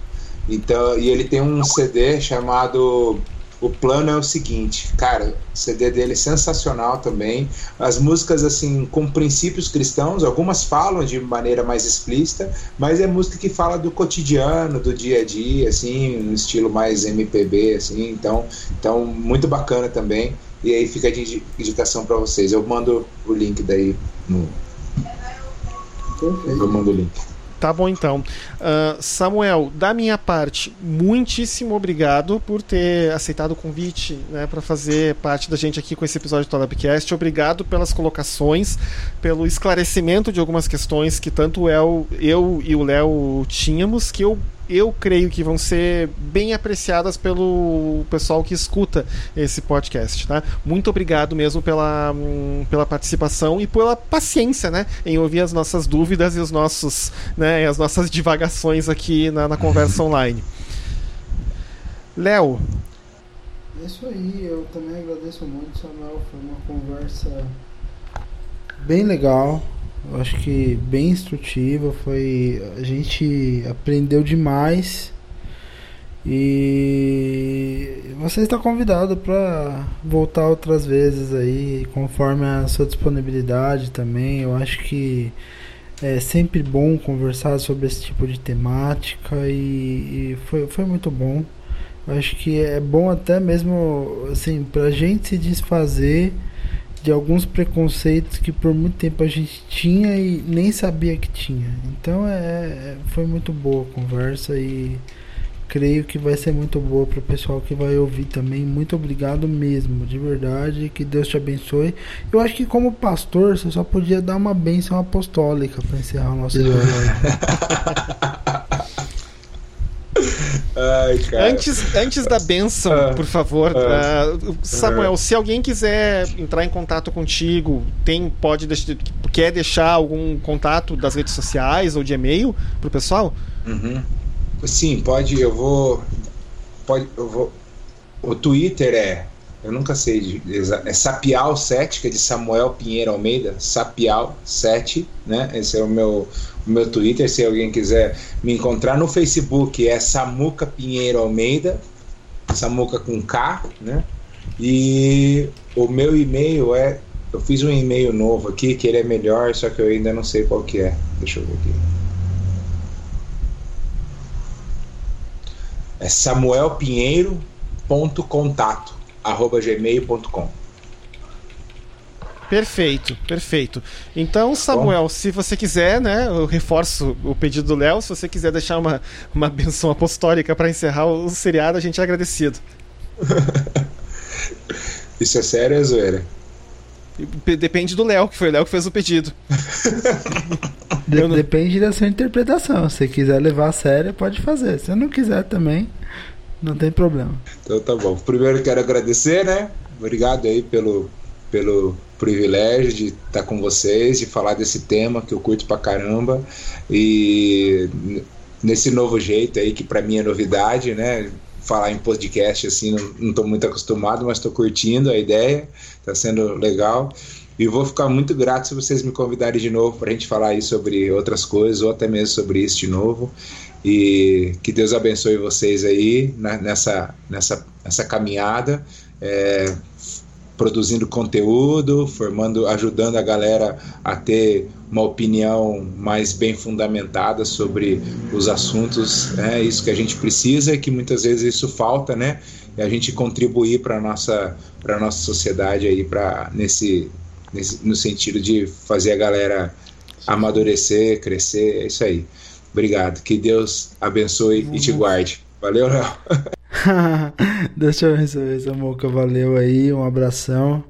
Então, e ele tem um CD chamado o plano é o seguinte, cara, o CD dele é sensacional também. As músicas, assim, com princípios cristãos, algumas falam de maneira mais explícita, mas é música que fala do cotidiano, do dia a dia, assim, um estilo mais MPB, assim, então, então muito bacana também. E aí fica a indicação para vocês. Eu mando o link daí no. Eu mando o link. Tá bom então. Uh, Samuel, da minha parte, muitíssimo obrigado por ter aceitado o convite né, para fazer parte da gente aqui com esse episódio do Tolabcast. Obrigado pelas colocações, pelo esclarecimento de algumas questões que tanto eu, eu e o Léo tínhamos, que eu eu creio que vão ser bem apreciadas pelo pessoal que escuta esse podcast, tá? Muito obrigado mesmo pela, hum, pela participação e pela paciência, né, em ouvir as nossas dúvidas e os nossos, né, as nossas divagações aqui na, na conversa online. Léo. É isso aí, eu também agradeço muito, Samuel. Foi uma conversa bem legal. Eu acho que bem instrutiva, foi a gente aprendeu demais. E você está convidado para voltar outras vezes aí, conforme a sua disponibilidade também. Eu acho que é sempre bom conversar sobre esse tipo de temática e, e foi, foi muito bom. Eu acho que é bom até mesmo assim para a gente se desfazer de alguns preconceitos que por muito tempo a gente tinha e nem sabia que tinha. Então é, é foi muito boa a conversa e creio que vai ser muito boa para o pessoal que vai ouvir também. Muito obrigado mesmo, de verdade. Que Deus te abençoe. Eu acho que como pastor você só podia dar uma bênção apostólica para encerrar o nosso episódio. Ai, antes, antes da benção, ah, por favor, uh, Samuel, se alguém quiser entrar em contato contigo, tem pode quer deixar algum contato das redes sociais ou de e-mail pro pessoal? Uhum. sim, pode, eu vou. Pode, eu vou. O Twitter é. Eu nunca sei. De, é Sapial7, que é de Samuel Pinheiro Almeida. Sapial7, né? Esse é o meu, o meu Twitter. Se alguém quiser me encontrar no Facebook, é Samuca Pinheiro Almeida. Samuca com K, né? E o meu e-mail é. Eu fiz um e-mail novo aqui que ele é melhor, só que eu ainda não sei qual que é. Deixa eu ver aqui. É samuelpinheiro.contato@gmail.com. Perfeito, perfeito. Então, Samuel, Bom. se você quiser, né, eu reforço o pedido do Léo, se você quiser deixar uma, uma benção apostólica para encerrar o, o seriado, a gente é agradecido. Isso é sério ou é zoeira? Depende do Léo, que foi o Léo que fez o pedido. De não... Depende da sua interpretação. Se quiser levar a sério, pode fazer. Se não quiser também, não tem problema. Então tá bom. Primeiro quero agradecer, né? Obrigado aí pelo, pelo privilégio de estar com vocês, de falar desse tema que eu curto pra caramba. E nesse novo jeito aí, que para mim é novidade, né? falar em podcast assim, não estou muito acostumado, mas estou curtindo a ideia, está sendo legal. E vou ficar muito grato se vocês me convidarem de novo para a gente falar aí sobre outras coisas, ou até mesmo sobre isso de novo. E que Deus abençoe vocês aí nessa, nessa, nessa caminhada. É, produzindo conteúdo, formando, ajudando a galera a ter uma opinião mais bem fundamentada sobre os assuntos, né? Isso que a gente precisa e que muitas vezes isso falta, né? E a gente contribuir para nossa para nossa sociedade aí para nesse, nesse no sentido de fazer a galera amadurecer, crescer, é isso aí. Obrigado. Que Deus abençoe uhum. e te guarde. Valeu, Léo. Deixa eu abençoe, Samuca. Valeu aí, um abração.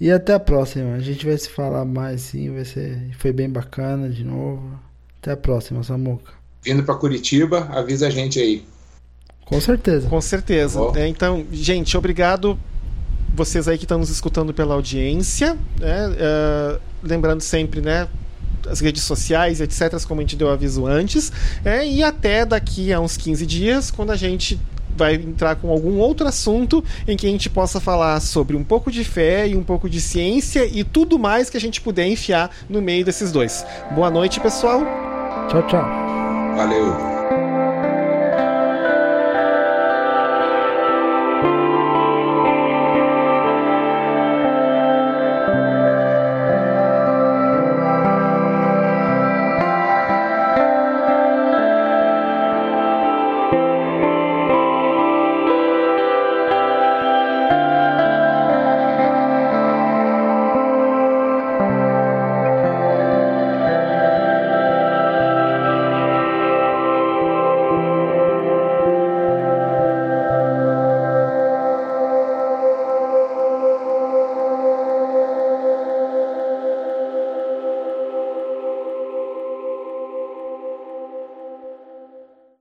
E até a próxima. A gente vai se falar mais sim. Vai ser... Foi bem bacana de novo. Até a próxima, Samuca. Vindo para Curitiba, avisa a gente aí. Com certeza. Com certeza. É, então, gente, obrigado vocês aí que estão nos escutando pela audiência. Né? Uh, lembrando sempre, né? as redes sociais, etc., como a gente deu aviso antes. É, e até daqui a uns 15 dias, quando a gente vai entrar com algum outro assunto em que a gente possa falar sobre um pouco de fé e um pouco de ciência e tudo mais que a gente puder enfiar no meio desses dois. Boa noite, pessoal. Tchau, tchau. Valeu.